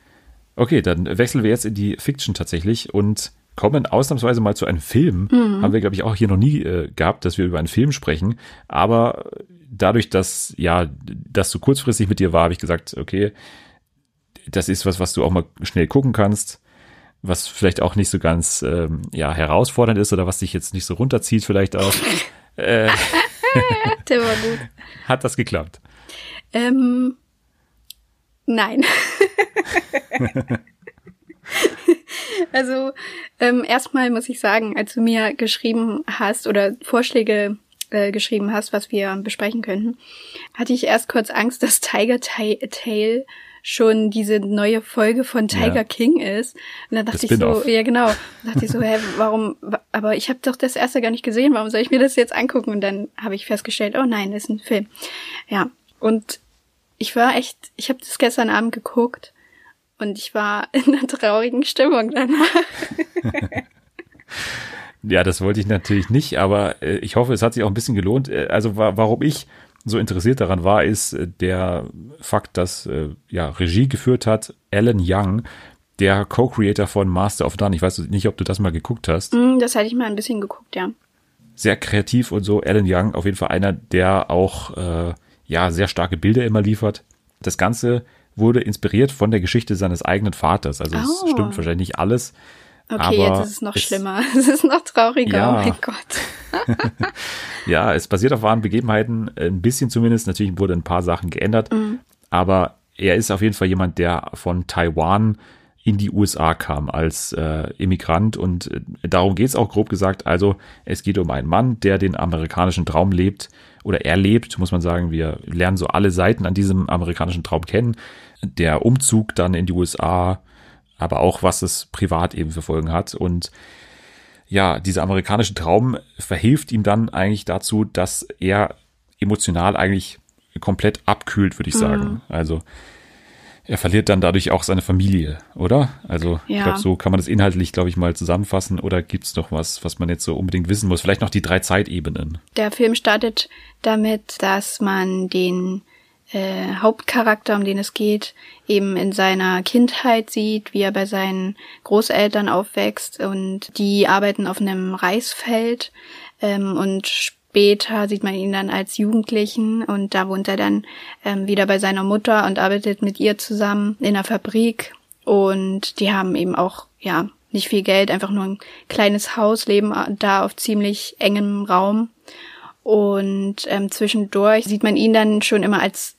Okay, dann wechseln wir jetzt in die Fiction tatsächlich und kommen ausnahmsweise mal zu einem Film. Haben wir, glaube ich, auch hier noch nie äh, gehabt, dass wir über einen Film sprechen. Aber dadurch, dass ja das so kurzfristig mit dir war, habe ich gesagt, okay, das ist was, was du auch mal schnell gucken kannst, was vielleicht auch nicht so ganz ähm, ja herausfordernd ist oder was dich jetzt nicht so runterzieht vielleicht auch. *laughs* äh, *laughs* Der war gut. hat das geklappt? Ähm, nein. *laughs* *laughs* also ähm, erstmal muss ich sagen, als du mir geschrieben hast oder Vorschläge äh, geschrieben hast, was wir besprechen könnten, hatte ich erst kurz Angst, dass Tiger Ta- Tail schon diese neue Folge von Tiger Ja. King ist. Und dann dachte Das ich so, ja genau, dann dachte ich so, *laughs* hä, warum, wa- aber ich habe doch das erste gar nicht gesehen, warum soll ich mir das jetzt angucken? Und dann habe ich festgestellt, oh nein, das ist ein Film. Ja, und ich war echt, ich habe das gestern Abend geguckt und ich war *laughs* in einer traurigen Stimmung danach. *laughs* Ja, das wollte ich natürlich nicht, aber äh, ich hoffe, es hat sich auch ein bisschen gelohnt. Äh, also wa warum ich so interessiert daran war, ist äh, der Fakt, dass ja Regie geführt hat Alan Young, der Co-Creator von Master of None. Ich weiß nicht, ob du das mal geguckt hast. Hm, Das hatte ich mal ein bisschen geguckt, ja. Sehr kreativ und so. Alan Young auf jeden Fall einer, der auch äh, ja sehr starke Bilder immer liefert. Das Ganze wurde inspiriert von der Geschichte seines eigenen Vaters. Also es Oh. stimmt wahrscheinlich nicht alles. Okay, aber jetzt ist es noch schlimmer. *laughs* Es ist noch trauriger, Ja. oh mein Gott. *laughs* Ja, es basiert auf wahren Begebenheiten, ein bisschen zumindest. Natürlich wurde ein paar Sachen geändert, aber er ist auf jeden Fall jemand, der von Taiwan in die USA kam als äh, Immigrant und äh, darum geht's auch grob gesagt. Also es geht um einen Mann, der den amerikanischen Traum lebt oder er lebt, muss man sagen. Wir lernen so alle Seiten an diesem amerikanischen Traum kennen. Der Umzug dann in die USA, aber auch was es privat eben für Folgen hat und ja, dieser amerikanische Traum verhilft ihm dann eigentlich dazu, dass er emotional eigentlich komplett abkühlt, würde ich sagen. Mhm. Also er verliert dann dadurch auch seine Familie, oder? Also ich Ja. glaube, so kann man das inhaltlich, glaube ich, mal zusammenfassen. Oder gibt's noch was, was man jetzt so unbedingt wissen muss? Vielleicht noch die drei Zeitebenen. Der Film startet damit, dass man den äh, Hauptcharakter, um den es geht, eben in seiner Kindheit sieht, wie er bei seinen Großeltern aufwächst und die arbeiten auf einem Reisfeld ähm, und später sieht man ihn dann als Jugendlichen und da wohnt er dann ähm, wieder bei seiner Mutter und arbeitet mit ihr zusammen in der Fabrik und die haben eben auch, ja, nicht viel Geld, einfach nur ein kleines Haus, leben da auf ziemlich engem Raum und ähm, zwischendurch sieht man ihn dann schon immer als,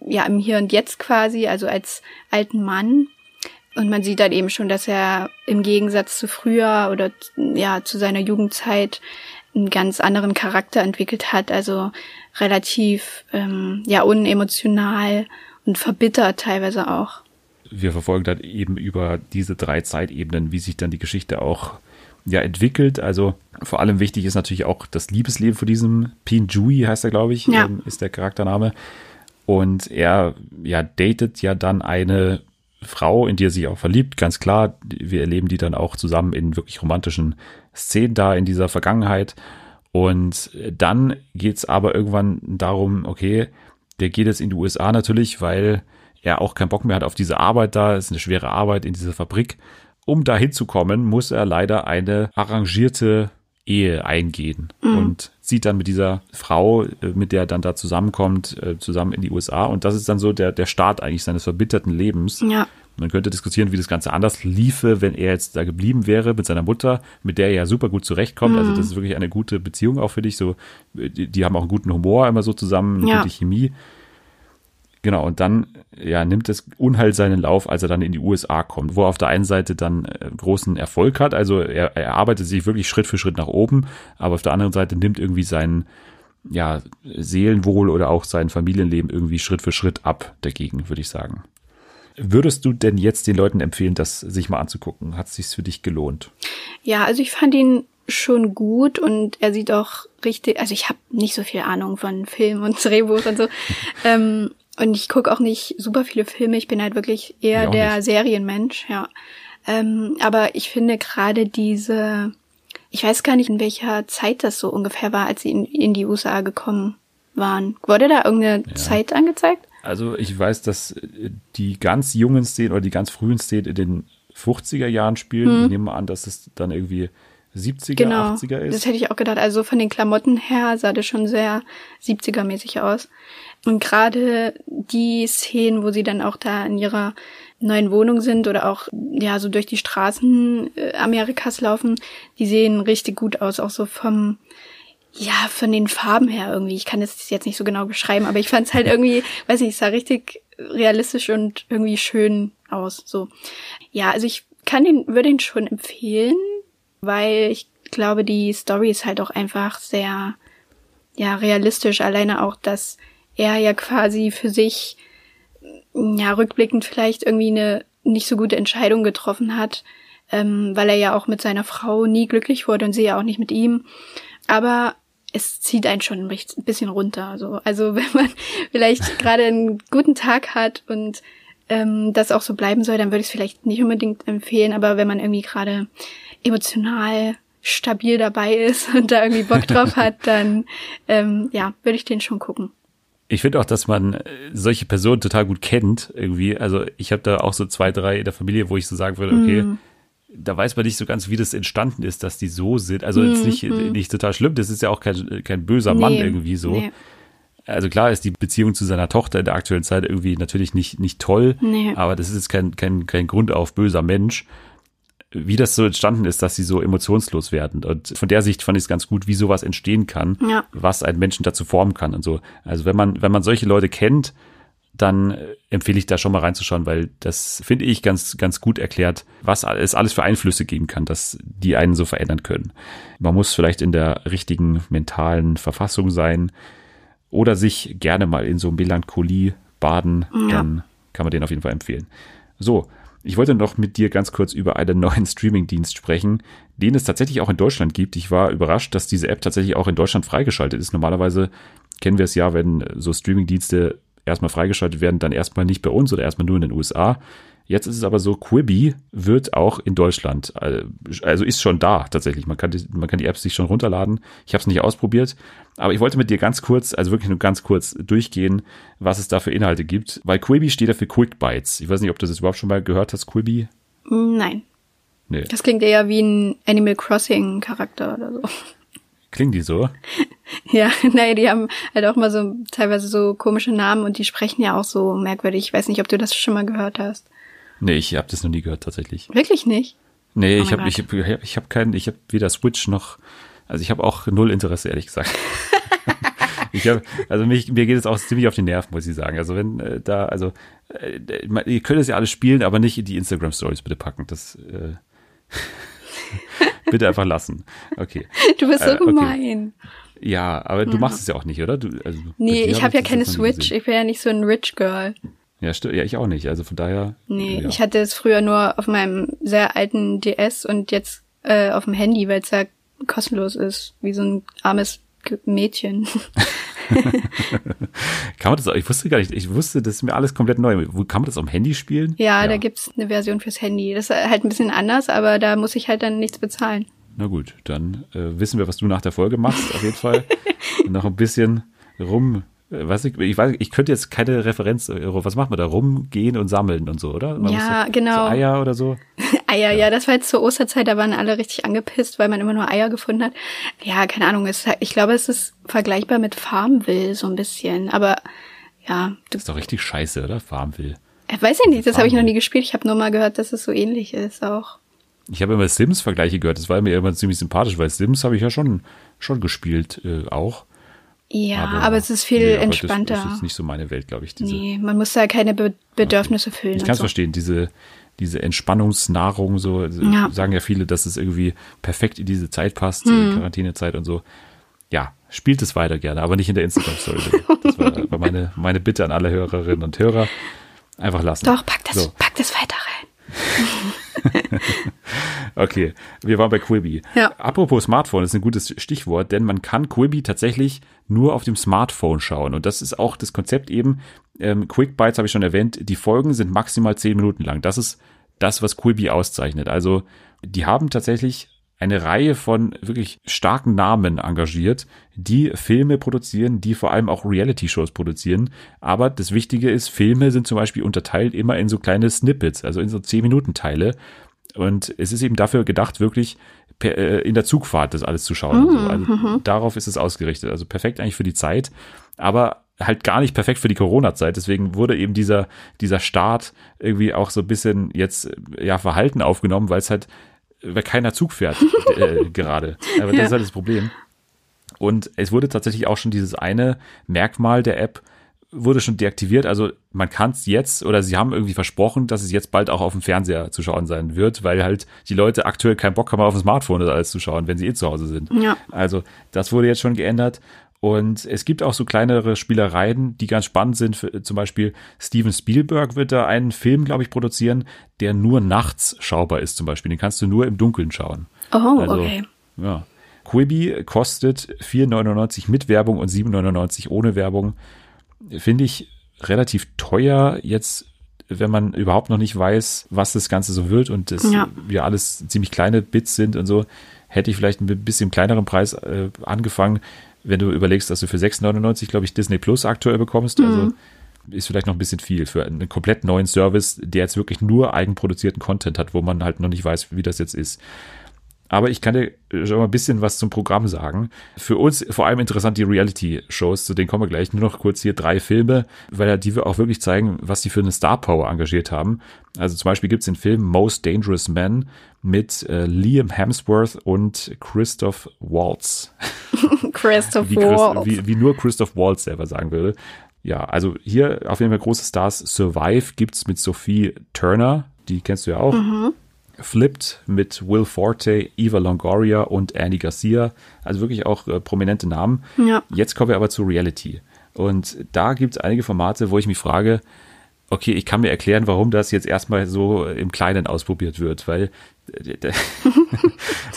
ja, im Hier und Jetzt quasi, also als alten Mann. Und man sieht dann eben schon, dass er im Gegensatz zu früher oder ja, zu seiner Jugendzeit einen ganz anderen Charakter entwickelt hat, also relativ ähm, ja unemotional und verbittert teilweise auch. Wir verfolgen dann eben über diese drei Zeitebenen, wie sich dann die Geschichte auch ja entwickelt. Also vor allem wichtig ist natürlich auch das Liebesleben von diesem Pin Jui, heißt er, glaube ich, Ja. ähm, ist der Charaktername. Und er ja datet ja dann eine Frau, in die er sich auch verliebt, ganz klar. Wir erleben die dann auch zusammen in wirklich romantischen Szenen da in dieser Vergangenheit. Und dann geht's aber irgendwann darum, okay, der geht jetzt in die USA natürlich, weil er auch keinen Bock mehr hat auf diese Arbeit da. Es ist eine schwere Arbeit in dieser Fabrik. Um da hinzukommen, muss er leider eine arrangierte Ehe eingehen und zieht dann mit dieser Frau, äh, mit der er dann da zusammenkommt, äh, zusammen in die USA. Und das ist dann so der, der Start eigentlich seines verbitterten Lebens. Ja. Man könnte diskutieren, wie das Ganze anders liefe, wenn er jetzt da geblieben wäre mit seiner Mutter, mit der er ja super gut zurechtkommt. Also das ist wirklich eine gute Beziehung auch für dich. So, die, die haben auch einen guten Humor immer so zusammen, eine Ja. gute Chemie. Genau, und dann ja, nimmt das Unheil seinen Lauf, als er dann in die USA kommt, wo er auf der einen Seite dann äh, großen Erfolg hat. Also er, er arbeitet sich wirklich Schritt für Schritt nach oben, aber auf der anderen Seite nimmt irgendwie sein ja, Seelenwohl oder auch sein Familienleben irgendwie Schritt für Schritt ab dagegen, würde ich sagen. Würdest du denn jetzt den Leuten empfehlen, das sich mal anzugucken? Hat es sich für dich gelohnt? Ja, also ich fand ihn schon gut und er sieht auch richtig, also ich habe nicht so viel Ahnung von Film und Drehbuch und so. *laughs* ähm, und ich gucke auch nicht super viele Filme, ich bin halt wirklich Ich eher der nicht. Serienmensch, ja. Ähm, aber ich finde gerade diese, ich weiß gar nicht, in welcher Zeit das so ungefähr war, als sie in, in die USA gekommen waren. Wurde da irgendeine Zeit angezeigt? Also ich weiß, dass äh, die ganz jungen Szenen oder die ganz frühen Szenen in den 50er Jahren spielen. Ich nehme an, dass es dann irgendwie 70er, Hm. Genau, 80er ist. das hätte ich auch gedacht. Also von den Klamotten her sah das schon sehr 70er-mäßig aus. Und gerade die Szenen, wo sie dann auch da in ihrer neuen Wohnung sind oder auch ja so durch die Straßen äh, Amerikas laufen, die sehen richtig gut aus, auch so vom ja, von den Farben her irgendwie. Ich kann das jetzt nicht so genau beschreiben, aber ich fand es halt irgendwie, *laughs* weiß nicht, es sah richtig realistisch und irgendwie schön aus. So. Ja, also ich kann den, würde ihn schon empfehlen, weil ich glaube, die Story ist halt auch einfach sehr, ja, realistisch. Alleine auch, dass er ja quasi für sich, ja, rückblickend vielleicht irgendwie eine nicht so gute Entscheidung getroffen hat, ähm, weil er ja auch mit seiner Frau nie glücklich wurde und sie ja auch nicht mit ihm. Aber es zieht einen schon ein bisschen runter. So. Also *laughs* wenn man vielleicht gerade einen guten Tag hat und ähm, das auch so bleiben soll, dann würde ich es vielleicht nicht unbedingt empfehlen. Aber wenn man irgendwie gerade emotional stabil dabei ist *laughs* und da irgendwie Bock drauf hat, *laughs* dann ähm, ja, würde ich den schon gucken. Ich finde auch, dass man äh, solche Personen total gut kennt irgendwie. Also ich habe da auch so zwei, drei in der Familie, wo ich so sagen würde, okay, Mhm. Da weiß man nicht so ganz, wie das entstanden ist, dass die so sind. Also jetzt nicht, nicht total schlimm, das ist ja auch kein, kein böser Mann Mhm, Nee, irgendwie so. nee. Also klar ist die Beziehung zu seiner Tochter in der aktuellen Zeit irgendwie natürlich nicht, nicht toll, Nee. aber das ist jetzt kein, kein, kein Grund auf böser Mensch. Wie das so entstanden ist, dass sie so emotionslos werden. Und von der Sicht fand ich es ganz gut, wie sowas entstehen kann, Ja. was einen Menschen dazu formen kann und so. Also wenn man, wenn man solche Leute kennt, dann äh, empfehle ich da schon mal reinzuschauen, weil das finde ich ganz, ganz gut erklärt, was es alles für Einflüsse geben kann, dass die einen so verändern können. Man muss vielleicht in der richtigen mentalen Verfassung sein oder sich gerne mal in so Melancholie baden, Ja. dann kann man den auf jeden Fall empfehlen. So, Ich wollte noch mit dir ganz kurz über einen *laughs* neuen Streaming-Dienst sprechen, den es tatsächlich auch in Deutschland gibt. Ich war überrascht, dass diese App tatsächlich auch in Deutschland freigeschaltet ist. Normalerweise kennen wir es ja, wenn so Streaming-Dienste erstmal freigeschaltet werden, dann erstmal nicht bei uns oder erstmal nur in den USA. Jetzt ist es aber so, Quibi wird auch in Deutschland, äh, also ist schon da tatsächlich. Man kann die, man kann die Apps sich schon runterladen. Ich habe es nicht ausprobiert, aber ich wollte mit dir ganz kurz, also wirklich nur ganz kurz durchgehen, was es da für Inhalte gibt. Weil Quibi steht ja für Quick Bites. Ich weiß nicht, ob du das überhaupt schon mal gehört hast, Quibi. Nein. Nee. Das klingt eher wie ein Animal Crossing Charakter oder so. Klingen die so? *laughs* Ja, naja, die haben halt auch mal so teilweise so komische Namen und die sprechen ja auch so merkwürdig. Ich weiß nicht, ob du das schon mal gehört hast. Nee, ich habe das noch nie gehört tatsächlich. Wirklich nicht? Nee, Oh ich habe ich hab, ich hab keinen, ich habe weder Switch noch, also ich habe auch null Interesse, ehrlich gesagt. *laughs* ich habe, also mich, mir geht es auch ziemlich auf die Nerven, muss ich sagen. Also wenn äh, da, also äh, ihr könnt es ja alles spielen, aber nicht in die Instagram Stories bitte packen. Das äh, *laughs* bitte einfach lassen. Okay. *laughs* Du bist so Äh, okay. gemein. Ja, aber du machst es ja auch nicht, oder? Du, also, Nee, ich habe ja keine Switch. Ich bin ja nicht so ein Rich Girl. Ja, stimmt. Ja, ich auch nicht. Also von daher. Nee, ja. ich hatte es früher nur auf meinem sehr alten DS und jetzt äh, auf dem Handy, weil es ja kostenlos ist, wie so ein armes Mädchen. *laughs* *laughs* Kann man das? auch- Ich wusste gar nicht. Ich wusste, das ist mir alles komplett neu. Kann man das am Handy spielen? ja, da gibt's eine Version fürs Handy. Das ist halt ein bisschen anders, aber da muss ich halt dann nichts bezahlen. Na gut, dann äh, wissen wir, was du nach der Folge machst, auf jeden Fall. Und *laughs* noch ein bisschen rum. äh, Was ich, ich weiß, ich könnte jetzt keine Referenz. äh, Was macht man da? Rumgehen und sammeln und so, oder? Man Ja, genau. So Eier oder so. *laughs* Eier, ja. das war jetzt zur Osterzeit, da waren alle richtig angepisst, weil man immer nur Eier gefunden hat. Ja, keine Ahnung, es, halt- ich glaube, es ist vergleichbar mit Farmville so ein bisschen, aber ja, Das ist doch richtig scheiße, oder? Farmville. äh, weiß ich nicht, das habe ich noch nie gespielt. Ich habe nur mal gehört, dass es so ähnlich ist auch. Ich habe immer Sims-Vergleiche gehört. Das war mir immer ziemlich sympathisch, weil Sims habe ich ja schon, schon gespielt äh, auch. Ja, aber, es ist viel nee, aber entspannter. Das, das ist nicht so meine Welt, glaube ich. Diese, nee, man muss da keine Be Bedürfnisse füllen. Ich kann es so. verstehen, diese, diese Entspannungsnahrung, so Ja. sagen ja viele, dass es irgendwie perfekt in diese Zeit passt, Hm. die Quarantänezeit und so. Ja, spielt es weiter gerne, aber nicht in der Instagram-Story. Das war, war meine, meine Bitte an alle Hörerinnen und Hörer. Einfach lassen. Doch, pack das, So. pack das weiter rein. *laughs* Okay, wir waren bei Quibi. Ja. Apropos Smartphone, das ist ein gutes Stichwort, denn man kann Quibi tatsächlich nur auf dem Smartphone schauen. Und das ist auch das Konzept eben. Ähm, Quick Bites habe ich schon erwähnt. Die Folgen sind maximal zehn Minuten lang. Das ist das, was Quibi auszeichnet. Also die haben tatsächlich eine Reihe von wirklich starken Namen engagiert, die Filme produzieren, die vor allem auch Reality-Shows produzieren. Aber das Wichtige ist, Filme sind zum Beispiel unterteilt immer in so kleine Snippets, also in so 10-Minuten-Teile. Und es ist eben dafür gedacht, wirklich per, äh, in der Zugfahrt das alles zu schauen. und so. Also darauf ist es ausgerichtet. Also perfekt eigentlich für die Zeit, aber halt gar nicht perfekt für die Corona-Zeit. Deswegen wurde eben dieser, dieser Start irgendwie auch so ein bisschen jetzt ja verhalten aufgenommen, weil es halt, weil keiner Zug fährt *laughs* äh, gerade. Aber das Ja. ist halt das Problem. Und es wurde tatsächlich auch schon dieses eine Merkmal der App wurde schon deaktiviert. Also man kann es jetzt oder sie haben irgendwie versprochen, dass es jetzt bald auch auf dem Fernseher zu schauen sein wird, weil halt die Leute aktuell keinen Bock haben, auf dem Smartphone das alles zu schauen, wenn sie eh zu Hause sind. Ja. Also das wurde jetzt schon geändert. Und es gibt auch so kleinere Spielereien, die ganz spannend sind. Für, zum Beispiel Steven Spielberg wird da einen Film, glaube ich, produzieren, der nur nachts schaubar ist zum Beispiel. Den kannst du nur im Dunkeln schauen. Oh, Also, okay. Ja. Quibi kostet 4,99 mit Werbung und 7,99 ohne Werbung. Finde ich relativ teuer jetzt, wenn man überhaupt noch nicht weiß, was das Ganze so wird und das Ja. ja alles ziemlich kleine Bits sind und so. Hätte ich vielleicht ein bisschen kleineren Preis äh, angefangen, wenn du überlegst, dass du für 6,99 glaube ich Disney Plus aktuell bekommst. Also ist vielleicht noch ein bisschen viel für einen komplett neuen Service, der jetzt wirklich nur eigenproduzierten Content hat, wo man halt noch nicht weiß, wie das jetzt ist. Aber ich kann dir schon mal ein bisschen was zum Programm sagen. Für uns vor allem interessant die Reality-Shows, zu denen kommen wir gleich. Nur noch kurz hier drei Filme, weil ja die wir auch wirklich zeigen, was die für eine Star-Power engagiert haben. Also zum Beispiel gibt's den Film Most Dangerous Man mit äh, Liam Hemsworth und Christoph Waltz. *laughs* Christoph Wie, Christ, Waltz. wie, wie nur Christoph Waltz selber sagen würde. Ja, also hier auf jeden Fall große Stars. Survive gibt's mit Sophie Turner, die kennst du ja auch. Flipped mit Will Forte, Eva Longoria und Annie Garcia. Also wirklich auch äh, prominente Namen. Ja. Jetzt kommen wir aber zu Reality. Und da gibt es einige Formate, wo ich mich frage, okay, ich kann mir erklären, warum das jetzt erstmal so im Kleinen ausprobiert wird, weil *laughs*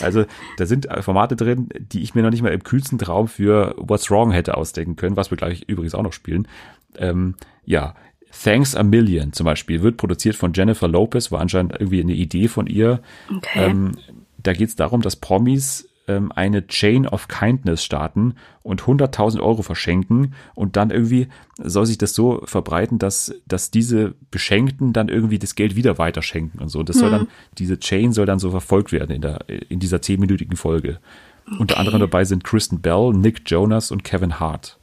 also da sind Formate drin, die ich mir noch nicht mal im kühlsten Traum für What's Wrong hätte ausdenken können, was wir gleich übrigens auch noch spielen. Ähm, ja, Thanks a Million zum Beispiel wird produziert von Jennifer Lopez, war anscheinend irgendwie eine Idee von ihr. Okay. Ähm, da geht es darum, dass Promis ähm, eine Chain of Kindness starten und 100.000 Euro verschenken und dann irgendwie soll sich das so verbreiten, dass, dass diese Beschenkten dann irgendwie das Geld wieder weiterschenken und so. Das soll dann, diese Chain soll dann so verfolgt werden in der, in dieser zehnminütigen Folge. Unter anderem dabei sind Kristen Bell, Nick Jonas und Kevin Hart.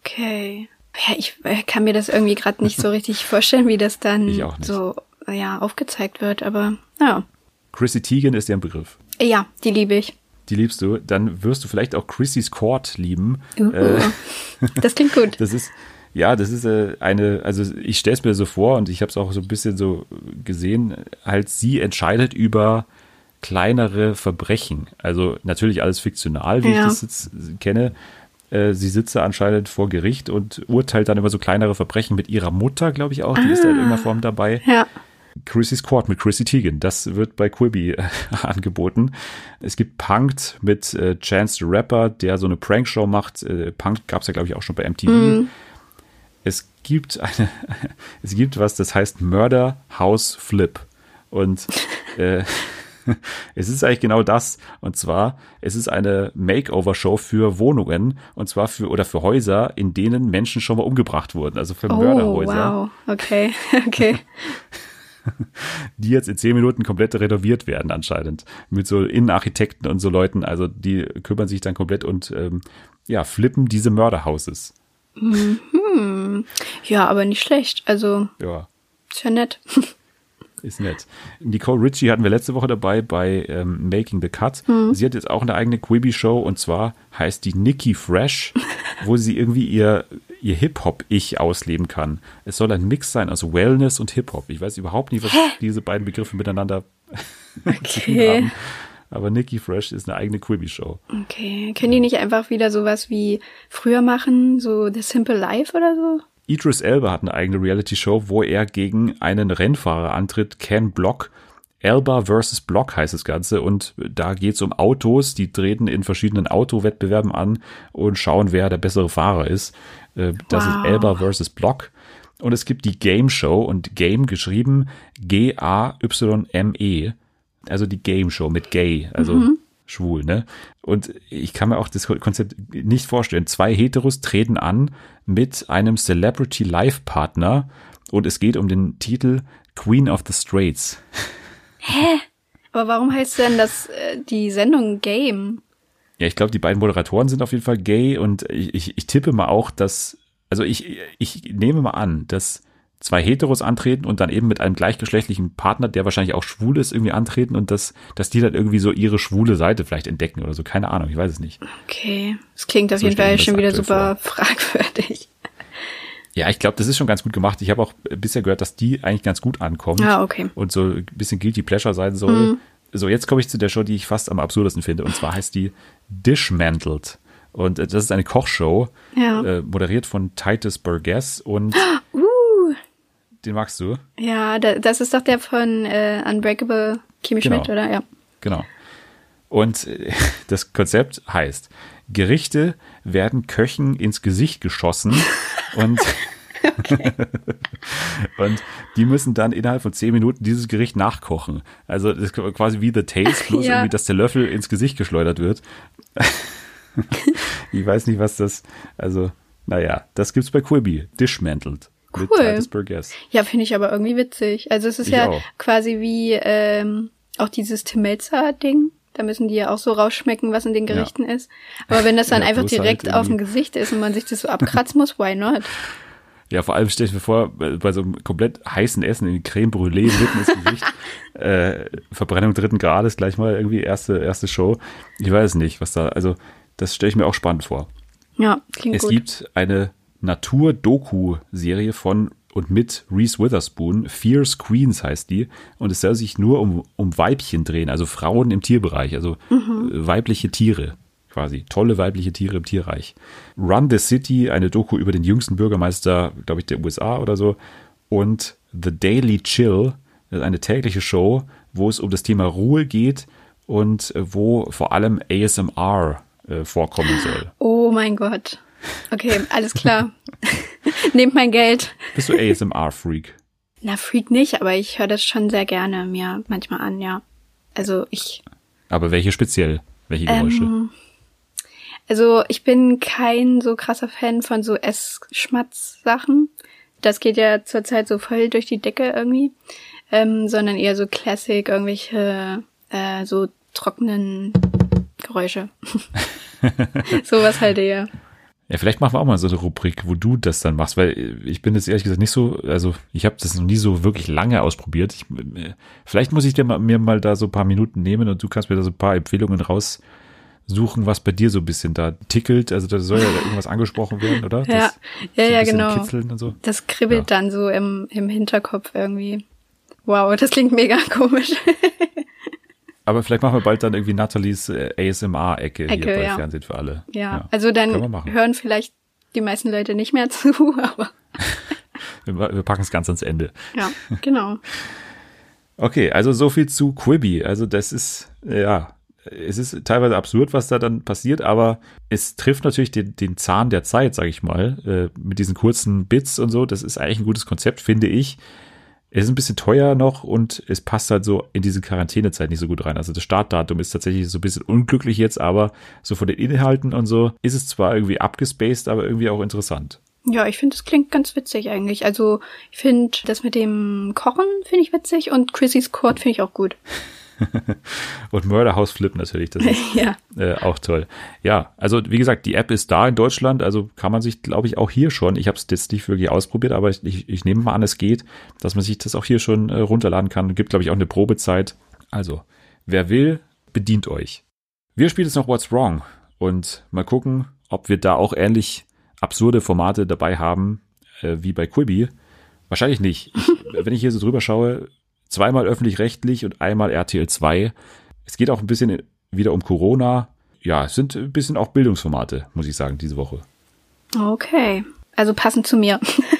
Okay. Ja, ich äh, kann mir das irgendwie gerade nicht so *laughs* richtig vorstellen, wie das dann so ja, aufgezeigt wird, aber ja. Chrissy Teigen ist ja ein Begriff. Ja, die liebe ich. Die liebst du. Dann wirst du vielleicht auch Chrissy's Court lieben. Uh, Äh, das klingt gut. *laughs* Das ist, ja, das ist äh, eine, also ich stelle es mir so vor und ich habe es auch so ein bisschen so gesehen, halt sie entscheidet über kleinere Verbrechen. Also natürlich alles fiktional, wie Ja. ich das jetzt kenne. Äh, Sie sitzt da anscheinend vor Gericht und urteilt dann über so kleinere Verbrechen mit ihrer Mutter, glaube ich auch. Die ist da in irgendeiner Form dabei. Ja. Chrissy's Court mit Chrissy Teigen. Das wird bei Quibi äh, *laughs* angeboten. Es gibt Punked mit äh, Chance the Rapper, der so eine Prankshow macht. Äh, Punked gab es ja, glaube ich, auch schon bei MTV. Es gibt eine, *laughs* es gibt was, das heißt Murder House Flip. Und äh, *laughs* *laughs* es ist eigentlich genau das. Und zwar, es ist eine Makeover-Show für Wohnungen und zwar für oder für Häuser, in denen Menschen schon mal umgebracht wurden. Also für Oh, Mörderhäuser. wow. Okay, *laughs* okay. *laughs* die jetzt in zehn Minuten komplett renoviert werden anscheinend. Mit so Innenarchitekten und so Leuten. Also die kümmern sich dann komplett und ähm, ja, flippen diese Mörderhouses. Ja, aber nicht schlecht. Also, Ja, ist ja nett. Ist nett. Nicole Ritchie hatten wir letzte Woche dabei bei ähm, Making the Cut. Sie hat jetzt auch eine eigene Quibi-Show und zwar heißt die Nikki Fresh, *laughs* wo sie irgendwie ihr, ihr Hip-Hop-Ich ausleben kann. Es soll ein Mix sein aus Wellness und Hip-Hop. Ich weiß überhaupt nicht, was diese beiden Begriffe miteinander *laughs* Okay. haben. Aber Nikki Fresh ist eine eigene Quibi-Show. Okay. Können die nicht einfach wieder sowas wie früher machen? So The Simple Life oder so? Idris Elba hat eine eigene Reality-Show, wo er gegen einen Rennfahrer antritt, Ken Block. Elba versus Block heißt das Ganze und da geht es um Autos, die treten in verschiedenen Autowettbewerben an und schauen, wer der bessere Fahrer ist. Äh, Das Wow. ist Elba versus Block. Und es gibt die Game Show und Game geschrieben G-A-Y-M-E. Also die Game Show mit Gay, also schwul, ne? Und ich kann mir auch das Konzept nicht vorstellen. Zwei Heteros treten an mit einem Celebrity Life Partner und es geht um den Titel Queen of the Straits. Aber warum heißt denn das äh, die Sendung Game? Ja, ich glaube, die beiden Moderatoren sind auf jeden Fall gay und ich, ich, ich tippe mal auch, dass, also ich, ich nehme mal an, dass zwei Heteros antreten und dann eben mit einem gleichgeschlechtlichen Partner, der wahrscheinlich auch schwul ist, irgendwie antreten und dass, dass die dann irgendwie so ihre schwule Seite vielleicht entdecken oder so. Keine Ahnung, ich weiß es nicht. Okay. Das klingt auf So jeden Fall das schon wieder super fragwürdig. Ja, ich glaube, das ist schon ganz gut gemacht. Ich habe auch bisher gehört, dass die eigentlich ganz gut ankommt. Ah, okay. Und so ein bisschen Guilty Pleasure sein soll. So, jetzt komme ich zu der Show, die ich fast am absurdesten finde. Und zwar heißt die Dishmantled. Und äh, das ist eine Kochshow, Ja. äh, moderiert von Titus Burgess. Und Uh. Den magst du? Ja, da, das ist doch der von äh, Unbreakable Kimi Genau. Schmidt, oder? Ja. Genau. Und äh, *laughs* das Konzept heißt, Gerichte werden Köchen ins Gesicht geschossen *laughs* und, *laughs* und die müssen dann innerhalb von zehn Minuten dieses Gericht nachkochen. Also das ist quasi wie The Taste, bloß Ja. irgendwie, dass der Löffel ins Gesicht geschleudert wird. ich weiß nicht, was das, also, naja, das gibt's bei Quibi, Dishmantled. Mit Cool. Titus Burgess. Ja, finde ich aber irgendwie witzig. Also es ist Ich ja auch. quasi wie ähm, auch dieses Tim Melzer-Ding. Da müssen die ja auch so rausschmecken, was in den Gerichten ist. Aber wenn das *laughs* dann Ja, einfach halt direkt auf dem Gesicht ist und man sich das so abkratzen muss, why not? *laughs* Ja, vor allem stell ich mir vor, bei so einem komplett heißen Essen in Creme Brûlée mitten ins Gesicht, *laughs* äh, Verbrennung dritten Grades, gleich mal irgendwie erste, erste Show. Ich weiß nicht, was da, also das stelle ich mir auch spannend vor. Ja, klingt Es gut. gibt eine Natur-Doku-Serie von und mit Reese Witherspoon, Fierce Queens heißt die, und es soll sich nur um, um Weibchen drehen, also Frauen im Tierbereich, also Mhm. weibliche Tiere quasi, tolle weibliche Tiere im Tierreich. Run the City, eine Doku über den jüngsten Bürgermeister, glaube ich, der USA oder so. und The Daily Chill, eine tägliche Show, wo es um das Thema Ruhe geht und äh, wo vor allem ASMR äh, vorkommen soll. Oh mein Gott. Okay, alles klar. *laughs* Nehmt mein Geld. Bist du ASMR-Freak? Na, Freak nicht, aber ich höre das schon sehr gerne mir manchmal an, ja. Also ich. Aber welche speziell? Welche Geräusche? Ähm, also ich bin kein so krasser Fan von so Essschmatz-Sachen. Das geht ja zurzeit so voll durch die Decke irgendwie. Ähm, sondern eher so Classic, irgendwelche äh, so trockenen Geräusche. *laughs* *laughs* Sowas halt eher. Ja, vielleicht machen wir auch mal so eine Rubrik, wo du das dann machst, weil ich bin jetzt ehrlich gesagt nicht so, also ich habe das noch nie so wirklich lange ausprobiert. Ich, vielleicht muss ich dir mal, mir mal da so ein paar Minuten nehmen und du kannst mir da so ein paar Empfehlungen raussuchen, was bei dir so ein bisschen da tickelt. Also da soll ja da irgendwas angesprochen werden, oder? *laughs* Ja, das, ja, so ja, genau. Kitzeln und so. Das kribbelt Ja. dann so im, im Hinterkopf irgendwie. Wow, das klingt mega *laughs* komisch. Aber vielleicht machen wir bald dann irgendwie Nathalies äh, ASMR-Ecke hier bei ja. Fernsehen für alle. Ja, also dann hören vielleicht die meisten Leute nicht mehr *laughs* zu, aber *laughs* Wir, wir packen es ganz ans Ende. ja, genau. *laughs* Okay, also so viel zu Quibi. Also das ist, ja, es ist teilweise absurd, was da dann passiert, aber es trifft natürlich den, den Zahn der Zeit, sage ich mal, äh, mit diesen kurzen Bits und so. Das ist eigentlich ein gutes Konzept, finde ich. Es ist ein bisschen teuer noch und es passt halt so in diese Quarantänezeit nicht so gut rein. Also das Startdatum ist tatsächlich so ein bisschen unglücklich jetzt, aber so von den Inhalten und so ist es zwar irgendwie abgespaced, aber irgendwie auch interessant. Ja, ich finde, es klingt ganz witzig eigentlich. Also ich finde das mit dem Kochen finde ich witzig und Chrissys Court finde ich auch gut. *laughs* Und Murder House Flip natürlich, das ist *laughs* ja. äh, auch toll. Ja, also wie gesagt, die App ist da in Deutschland, also kann man sich, glaube ich, auch hier schon, ich habe es jetzt nicht wirklich ausprobiert, aber ich, ich, ich nehme mal an, es geht, dass man sich das auch hier schon äh, runterladen kann. Gibt, glaube ich, auch eine Probezeit. Also, wer will, bedient euch. Wir spielen jetzt noch What's Wrong und mal gucken, ob wir da auch ähnlich absurde Formate dabei haben äh, wie bei Quibi. Wahrscheinlich nicht. Ich, *laughs* wenn ich hier so drüber schaue, zweimal öffentlich-rechtlich und einmal RTL 2. Es geht auch ein bisschen wieder um Corona. Ja, es sind ein bisschen auch Bildungsformate, muss ich sagen, diese Woche. Okay. Also passend zu mir.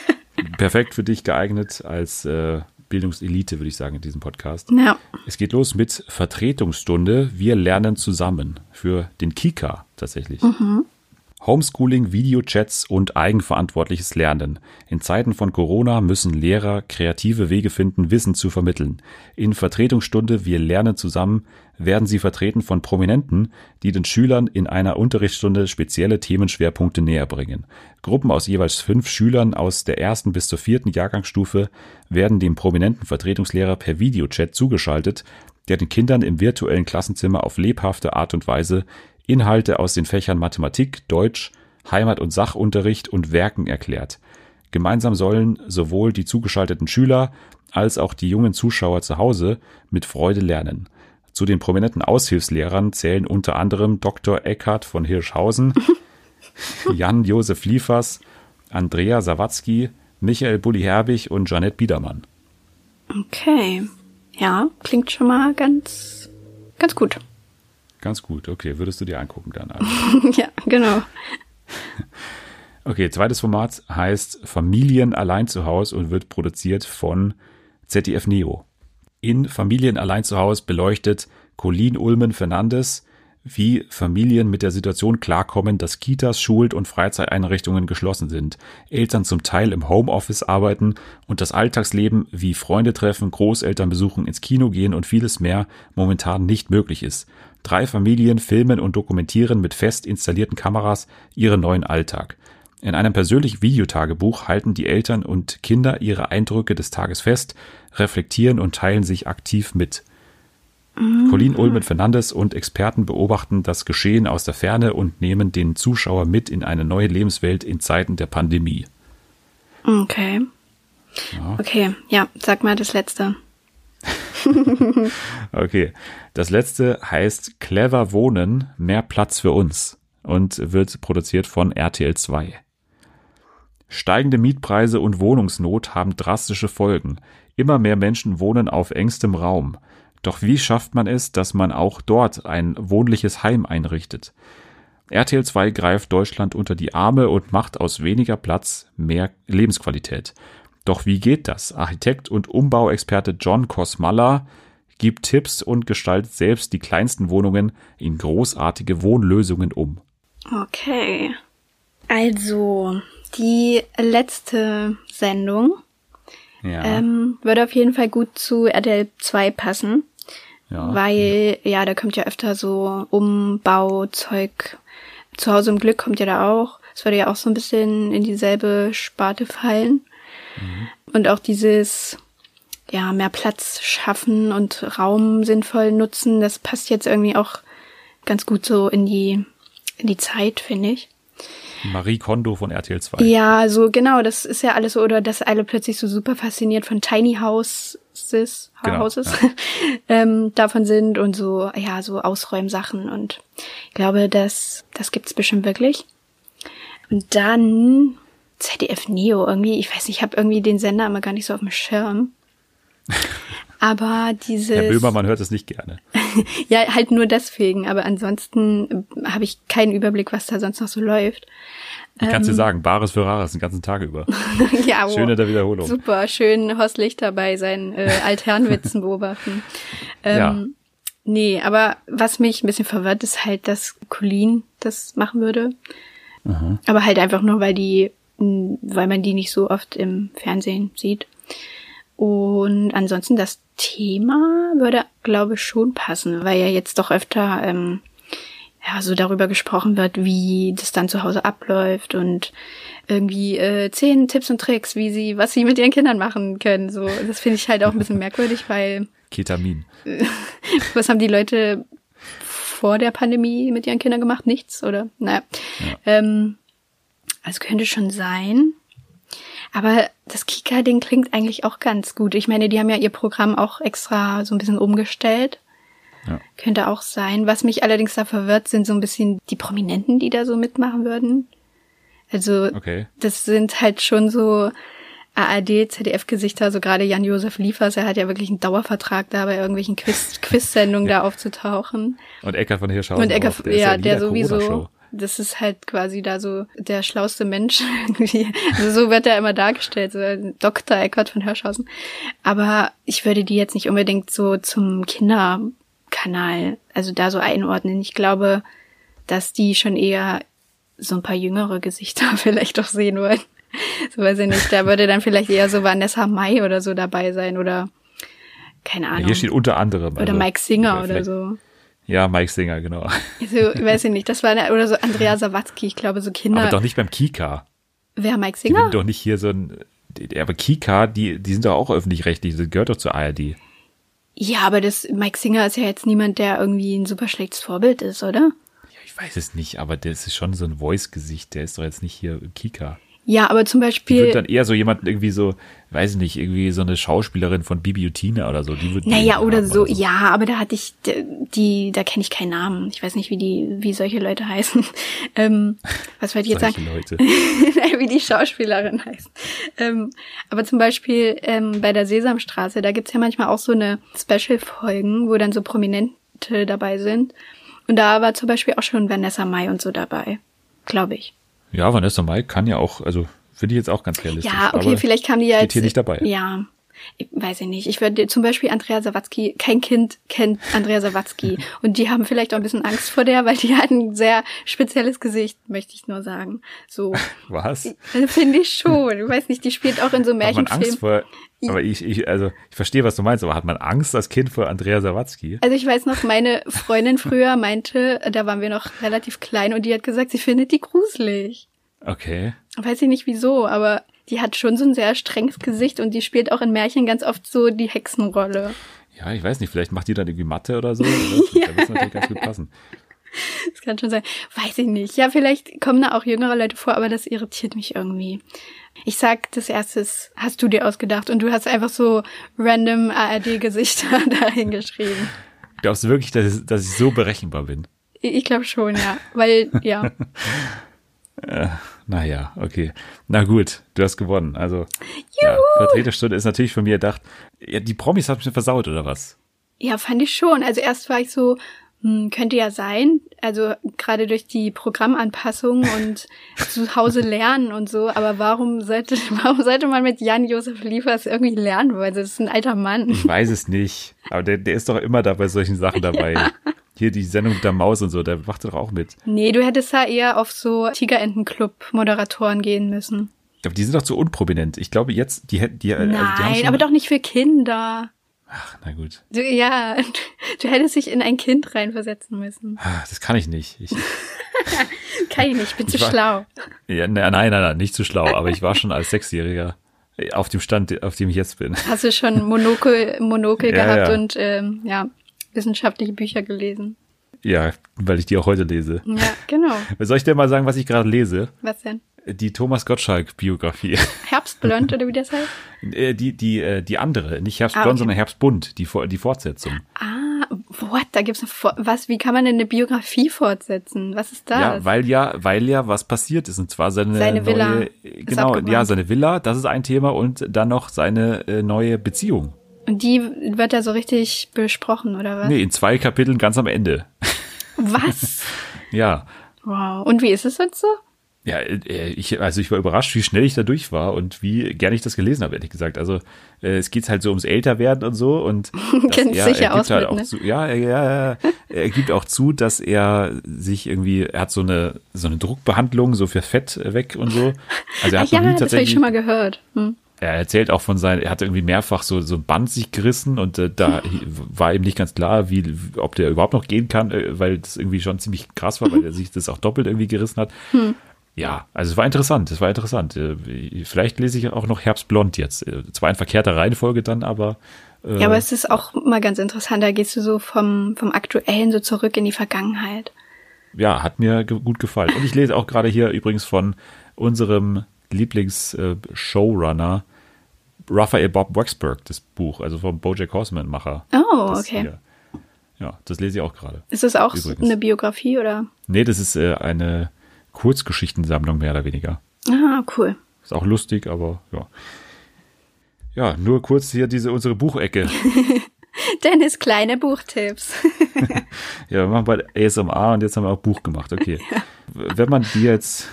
*laughs* Perfekt für dich geeignet als äh, Bildungselite, würde ich sagen, in diesem Podcast. ja. Es geht los mit Vertretungsstunde. Wir lernen zusammen für den Kika tatsächlich. Homeschooling, Videochats und eigenverantwortliches Lernen. In Zeiten von Corona müssen Lehrer kreative Wege finden, Wissen zu vermitteln. In Vertretungsstunde Wir lernen zusammen werden sie vertreten von Prominenten, die den Schülern in einer Unterrichtsstunde spezielle Themenschwerpunkte näher bringen. Gruppen aus jeweils fünf Schülern aus der ersten bis zur vierten Jahrgangsstufe werden dem prominenten Vertretungslehrer per Videochat zugeschaltet, der den Kindern im virtuellen Klassenzimmer auf lebhafte Art und Weise Inhalte aus den Fächern Mathematik, Deutsch, Heimat- und Sachunterricht und Werken erklärt. Gemeinsam sollen sowohl die zugeschalteten Schüler als auch die jungen Zuschauer zu Hause mit Freude lernen. Zu den prominenten Aushilfslehrern zählen unter anderem Dr. Eckhard von Hirschhausen, *laughs* Jan-Josef Liefers, Andrea Sawatzki, Michael Bulli-Herbig und Janette Biedermann. Okay. Ja, klingt schon mal ganz, ganz gut. Ganz gut, okay, würdest du dir angucken dann. *laughs* Also. ja, genau. Okay, zweites Format heißt Familien allein zu Haus und wird produziert von ZDF Neo. In Familien allein zu Haus beleuchtet Colin Ulmen Fernandes, wie Familien mit der Situation klarkommen, dass Kitas, Schul- und Freizeiteinrichtungen geschlossen sind, Eltern zum Teil im Homeoffice arbeiten und das Alltagsleben wie Freunde treffen, Großeltern besuchen, ins Kino gehen und vieles mehr momentan nicht möglich ist. Drei Familien filmen und dokumentieren mit fest installierten Kameras ihren neuen Alltag. In einem persönlichen Videotagebuch halten die Eltern und Kinder ihre Eindrücke des Tages fest, reflektieren und teilen sich aktiv mit. Colin Ulmen Fernandes und Experten beobachten das Geschehen aus der Ferne und nehmen den Zuschauer mit in eine neue Lebenswelt in Zeiten der Pandemie. Okay. Ja. Okay, ja, sag mal das letzte. *laughs* Okay. Das letzte heißt Clever Wohnen, mehr Platz für uns und wird produziert von RTL 2. Steigende Mietpreise und Wohnungsnot haben drastische Folgen. Immer mehr Menschen wohnen auf engstem Raum. Doch wie schafft man es, dass man auch dort ein wohnliches Heim einrichtet? RTL 2 greift Deutschland unter die Arme und macht aus weniger Platz mehr Lebensqualität. Doch wie geht das? Architekt und Umbauexperte John Kosmalla gibt Tipps und gestaltet selbst die kleinsten Wohnungen in großartige Wohnlösungen um. Okay. Also, die letzte Sendung Ja. ähm, würde auf jeden Fall gut zu RTL 2 passen. ja. Weil, ja, da kommt ja öfter so Umbauzeug. Zu Hause im Glück kommt ja da auch. Es würde ja auch so ein bisschen in dieselbe Sparte fallen. Und auch dieses, ja, mehr Platz schaffen und Raum sinnvoll nutzen, das passt jetzt irgendwie auch ganz gut so in die, in die Zeit, finde ich. Marie Kondo von RTL 2. Ja, so genau, das ist ja alles so, oder dass alle plötzlich so super fasziniert von Tiny Houses, Genau, Houses *laughs* ähm, davon sind und so, ja, so Ausräumsachen und ich glaube, das, das gibt's bestimmt wirklich. Und dann ZDF Neo irgendwie, ich weiß nicht, ich habe irgendwie den Sender immer gar nicht so auf dem Schirm. *laughs* Aber dieses. Herr Böhmermann hört es nicht gerne. *laughs* Ja, halt nur deswegen, aber ansonsten äh, habe ich keinen Überblick, was da sonst noch so läuft. Ich kann es Ähm. dir sagen, Bares für Rares den ganzen Tag über. *laughs* ja, wow. Schön in der Wiederholung. Super, schön Horst Lichter bei seinen äh, Altherrenwitzen beobachten. Ähm, Ja. Nee, aber was mich ein bisschen verwirrt, ist halt, dass Colleen das machen würde. Aber halt einfach nur, weil die, weil man die nicht so oft im Fernsehen sieht. Und ansonsten das Thema würde, glaube ich, schon passen, weil ja jetzt doch öfter ähm, ja so darüber gesprochen wird, wie das dann zu Hause abläuft und irgendwie äh, zehn Tipps und Tricks, wie sie, was sie mit ihren Kindern machen können. So, das finde ich halt auch ein bisschen merkwürdig, weil Ketamin. *laughs* was haben die Leute vor der Pandemie mit ihren Kindern gemacht? Nichts, oder? Naja. Ähm, also könnte schon sein. Aber das Kika-Ding klingt eigentlich auch ganz gut. Ich meine, die haben ja ihr Programm auch extra so ein bisschen umgestellt. Ja. Könnte auch sein. Was mich allerdings da verwirrt, sind so ein bisschen die Prominenten, die da so mitmachen würden. Also, Okay. das sind halt schon so ARD, ZDF-Gesichter, so gerade Jan-Josef Liefers, er hat ja wirklich einen Dauervertrag da bei irgendwelchen Quiz *laughs* Quiz-Sendungen da aufzutauchen. Und Eckart von Hirschhausen. Und Ecker, auch. Der ja, der jeder sowieso. Das ist halt quasi da so der schlauste Mensch *laughs* irgendwie. Also so wird er immer dargestellt, so Dr. Eckert von Hirschhausen. Aber ich würde die jetzt nicht unbedingt so zum Kinderkanal, also da so einordnen. Ich glaube, dass die schon eher so ein paar jüngere Gesichter *laughs* vielleicht doch sehen wollen. So weiß ich nicht. Da würde dann vielleicht eher so Vanessa Mai oder so dabei sein oder keine Ja, Ahnung. hier steht unter anderem. oder also, Mike Singer ja, oder so. Ja, Mike Singer, genau. So, weiß ich nicht, das war eine, oder so Andrea Sawatzki, ich glaube so Kinder. Aber doch nicht beim Kika. Wer Mike Die Singer? sind doch nicht hier so ein. die- Aber Kika, die, die sind doch auch öffentlich-rechtlich, das gehört doch zur ARD. Ja, aber das Mike Singer ist ja jetzt niemand, der irgendwie ein super schlechtes Vorbild ist, oder? Ja, ich weiß es nicht, aber das ist schon so ein Voice-Gesicht, der ist doch jetzt nicht hier Kika. Ja, aber zum Die wird Beispiel, dann eher so jemanden irgendwie so, weiß ich nicht, irgendwie so eine Schauspielerin von Bibi und Tina oder so. Die wird naja, oder haben so, ja, aber da hatte ich, die, da kenne ich keinen Namen. Ich weiß nicht, wie die, wie solche Leute heißen. *laughs* Ähm, was wollte ich jetzt sagen? Leute. *laughs* Wie die Schauspielerin heißt. Ähm, aber zum Beispiel ähm, bei der Sesamstraße, da gibt's ja manchmal auch so eine Special-Folgen, wo dann so Prominente dabei sind. Und da war zum Beispiel auch schon Vanessa Mai und so dabei. Glaube ich. Ja, Vanessa Mai kann ja auch, also finde ich jetzt auch ganz realistisch. Ja, okay, vielleicht kam die ja steht jetzt. hier nicht dabei. Ja. Ich weiß ich nicht. Ich würde zum Beispiel Andrea Sawatzki, kein Kind kennt Andrea Sawatzki. *laughs* und die haben vielleicht auch ein bisschen Angst vor der, weil die hat ein sehr spezielles Gesicht, möchte ich nur sagen. So. Was? Also Finde ich schon. Ich weiß nicht, die spielt auch in so Hat man Angst Märchenfilmen. vor, aber ich, ich, also, ich verstehe, was du meinst, aber hat man Angst als Kind vor Andrea Sawatzki? Also ich weiß noch, meine Freundin früher meinte, da waren wir noch relativ klein und die hat gesagt, sie findet die gruselig. Okay. Weiß ich nicht wieso, aber die hat schon so ein sehr strenges Gesicht und die spielt auch in Märchen ganz oft so die Hexenrolle. Ja, ich weiß nicht, vielleicht macht die dann irgendwie Mathe oder so. *laughs* Oder? Da wird natürlich ganz gut passen. Das kann schon sein. Weiß ich nicht. Ja, vielleicht kommen da auch jüngere Leute vor, aber das irritiert mich irgendwie. Ich sag, das erste hast du dir ausgedacht und du hast einfach so random ARD-Gesichter *laughs* dahin geschrieben. Glaubst du wirklich, dass, ich- dass ich so berechenbar bin? Ich, ich glaube schon, ja. Weil, ja. *laughs* Naja, okay. Na gut, du hast gewonnen. Also, ja, Vertreterstunde ist natürlich von mir gedacht. Ja, die Promis hat mir versaut, oder was? Ja, fand ich schon. Also erst war ich so, hm, könnte ja sein. also gerade durch die Programmanpassung *laughs* und zu Hause lernen und so, aber warum sollte, *laughs* warum sollte man mit Jan-Josef Liefers irgendwie lernen wollen? Das ist ein alter Mann. Ich weiß es nicht. Aber der, der ist doch immer da bei solchen Sachen *laughs* dabei. Ja. Hier die Sendung mit der Maus und so, der macht doch auch mit. Nee, du hättest da eher auf so Tigerentenclub-Moderatoren gehen müssen. Aber die sind doch zu unprominent. Ich glaube jetzt, die hätten die. Nein, also die aber doch nicht für Kinder. Ach, na gut. Du, ja, *laughs* du hättest dich in ein Kind reinversetzen müssen. Ah, das kann ich nicht. Ich, *laughs* kann ich nicht, bin ich zu war, schlau. Ja, nein, nein, nein, nicht zu schlau, aber ich war schon als Sechsjähriger auf dem Stand, auf dem ich jetzt bin. Hast du schon Monokel, Monokel *laughs* ja, gehabt ja. und ähm, ja, wissenschaftliche Bücher gelesen? Ja, weil ich die auch heute lese. Ja, genau. *laughs* Soll ich dir mal sagen, was ich gerade lese? Was denn? Die Thomas Gottschalk-Biografie. *laughs* Herbstblond oder wie das heißt? Äh, die, die, äh, die andere, nicht Herbstblond, ah, okay. sondern Herbstbunt, die, die Fortsetzung. Ah, what? Da gibt's eine, was, wie kann man denn eine Biografie fortsetzen? Was ist das? Ja, weil ja, weil ja was passiert ist, und zwar seine, seine neue, Villa genau, ja, seine Villa, das ist ein Thema, und dann noch seine äh, neue Beziehung. Und die wird da so richtig besprochen, oder was? Nee, in zwei Kapiteln ganz am Ende. Was? *laughs* ja. Wow. Und wie ist es jetzt so? Ja, äh, ich, also ich war überrascht, wie schnell ich da durch war und wie gerne ich das gelesen habe, ehrlich gesagt. Also äh, es geht halt so ums Älterwerden und so und *laughs* Kennst er, sicher er gibt halt auch ne? zu, ja, ja, er gibt auch zu, dass er sich irgendwie, er hat so eine so eine Druckbehandlung so für Fett weg und so. Also er hat ja, noch nie das habe ich schon mal gehört. Hm. Er erzählt auch von seinen, er hat irgendwie mehrfach so so ein Band sich gerissen und äh, da *laughs* war ihm nicht ganz klar, wie ob der überhaupt noch gehen kann, äh, weil das irgendwie schon ziemlich krass war, weil *laughs* er sich das auch doppelt irgendwie gerissen hat. Hm. Ja, also es war interessant, es war interessant. Äh, vielleicht lese ich auch noch Herbstblond jetzt. Äh, zwar in verkehrter Reihenfolge dann, aber. Äh, ja, aber es ist auch mal ganz interessant. Da gehst du so vom, vom Aktuellen so zurück in die Vergangenheit. Ja, hat mir ge gut gefallen. Und ich lese auch gerade hier übrigens von unserem Lieblings-Showrunner Raphael Bob Waxberg, das Buch, also vom Bojack Horseman-Macher. Oh, okay. Hier. Ja, das lese ich auch gerade. Ist das auch übrigens. eine Biografie oder? Nee, das ist äh, eine Kurzgeschichtensammlung mehr oder weniger. Ah, cool. Ist auch lustig, aber ja. Ja, nur kurz hier diese unsere Buchecke. *laughs* Dennis kleine Buchtipps. *laughs* ja, wir machen bald ASMR und jetzt haben wir auch Buch gemacht. Okay. *laughs* Wenn man dir jetzt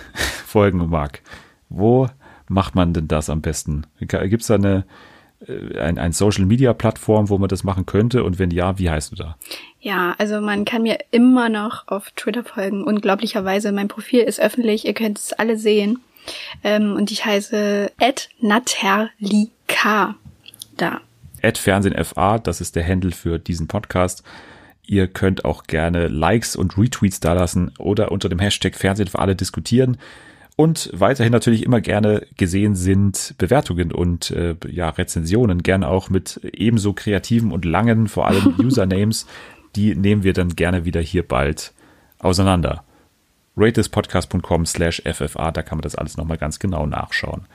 folgen mag, wo macht man denn das am besten? Gibt es da eine, äh, ein, ein Social Media Plattform, wo man das machen könnte? Und wenn ja, wie heißt du da? Ja, also man kann mir immer noch auf Twitter folgen. Unglaublicherweise, mein Profil ist öffentlich, ihr könnt es alle sehen. Ähm, und ich heiße @naterlika da. Fernsehen FA, das ist der Handle für diesen Podcast. Ihr könnt auch gerne Likes und Retweets dalassen oder unter dem Hashtag Fernsehen für alle diskutieren. Und weiterhin natürlich immer gerne gesehen sind Bewertungen und äh, ja, Rezensionen, gerne auch mit ebenso kreativen und langen, vor allem *laughs* Usernames. Die nehmen wir dann gerne wieder hier bald auseinander. ratespodcast.com slash FFA, da kann man das alles nochmal ganz genau nachschauen.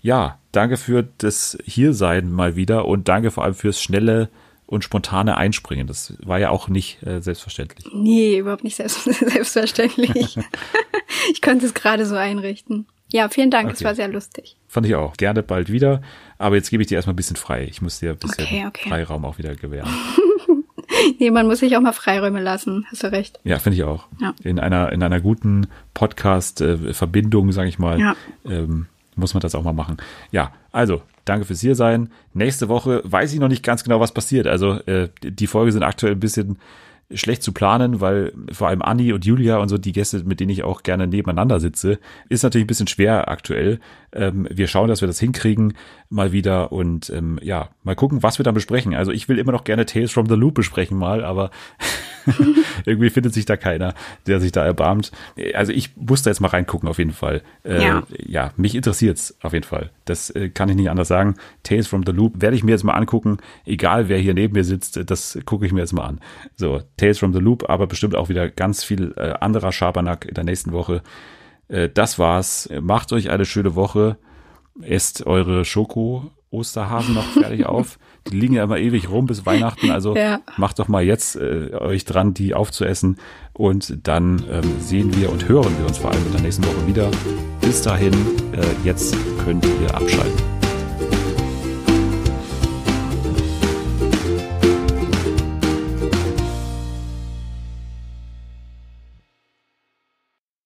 Ja, danke für das Hiersein mal wieder und danke vor allem fürs schnelle und spontane Einspringen. Das war ja auch nicht äh, selbstverständlich. Nee, überhaupt nicht selbst *laughs* selbstverständlich. *laughs* ich konnte es gerade so einrichten. Ja, vielen Dank, es war sehr lustig. Fand ich auch. Gerne bald wieder. Aber jetzt gebe ich dir erstmal ein bisschen frei. Ich muss dir ein bisschen okay, okay. Freiraum auch wieder gewähren. *laughs* nee, man muss sich auch mal Freiräume lassen. Hast du recht. Ja, finde ich auch. Ja. In einer, in einer guten Podcast-Verbindung, sage ich mal, ja. ähm, muss man das auch mal machen. Ja, also Danke fürs hier sein. Nächste Woche weiß ich noch nicht ganz genau, was passiert. Also äh, die Folge sind aktuell ein bisschen schlecht zu planen, weil vor allem Anni und Julia und so die Gäste, mit denen ich auch gerne nebeneinander sitze, ist natürlich ein bisschen schwer aktuell. Ähm, wir schauen, dass wir das hinkriegen mal wieder und ähm, ja, mal gucken, was wir dann besprechen. Also ich will immer noch gerne Tales from the Loop besprechen mal, aber *laughs* *laughs* irgendwie findet sich da keiner, der sich da erbarmt. Also ich muss da jetzt mal reingucken auf jeden Fall. Äh, ja. ja, mich interessiert's auf jeden Fall. Das äh, kann ich nicht anders sagen. Tales from the Loop werde ich mir jetzt mal angucken, egal wer hier neben mir sitzt, das gucke ich mir jetzt mal an. So, Tales from the Loop, aber bestimmt auch wieder ganz viel äh, anderer Schabernack in der nächsten Woche. Äh, das war's. Macht euch eine schöne Woche. Esst eure Schoko Osterhasen noch fertig *laughs* auf. Die liegen ja immer ewig rum bis Weihnachten. Also ja. macht doch mal jetzt äh, euch dran, die aufzuessen. Und dann ähm, sehen wir und hören wir uns vor allem in der nächsten Woche wieder. Bis dahin, äh, jetzt könnt ihr abschalten.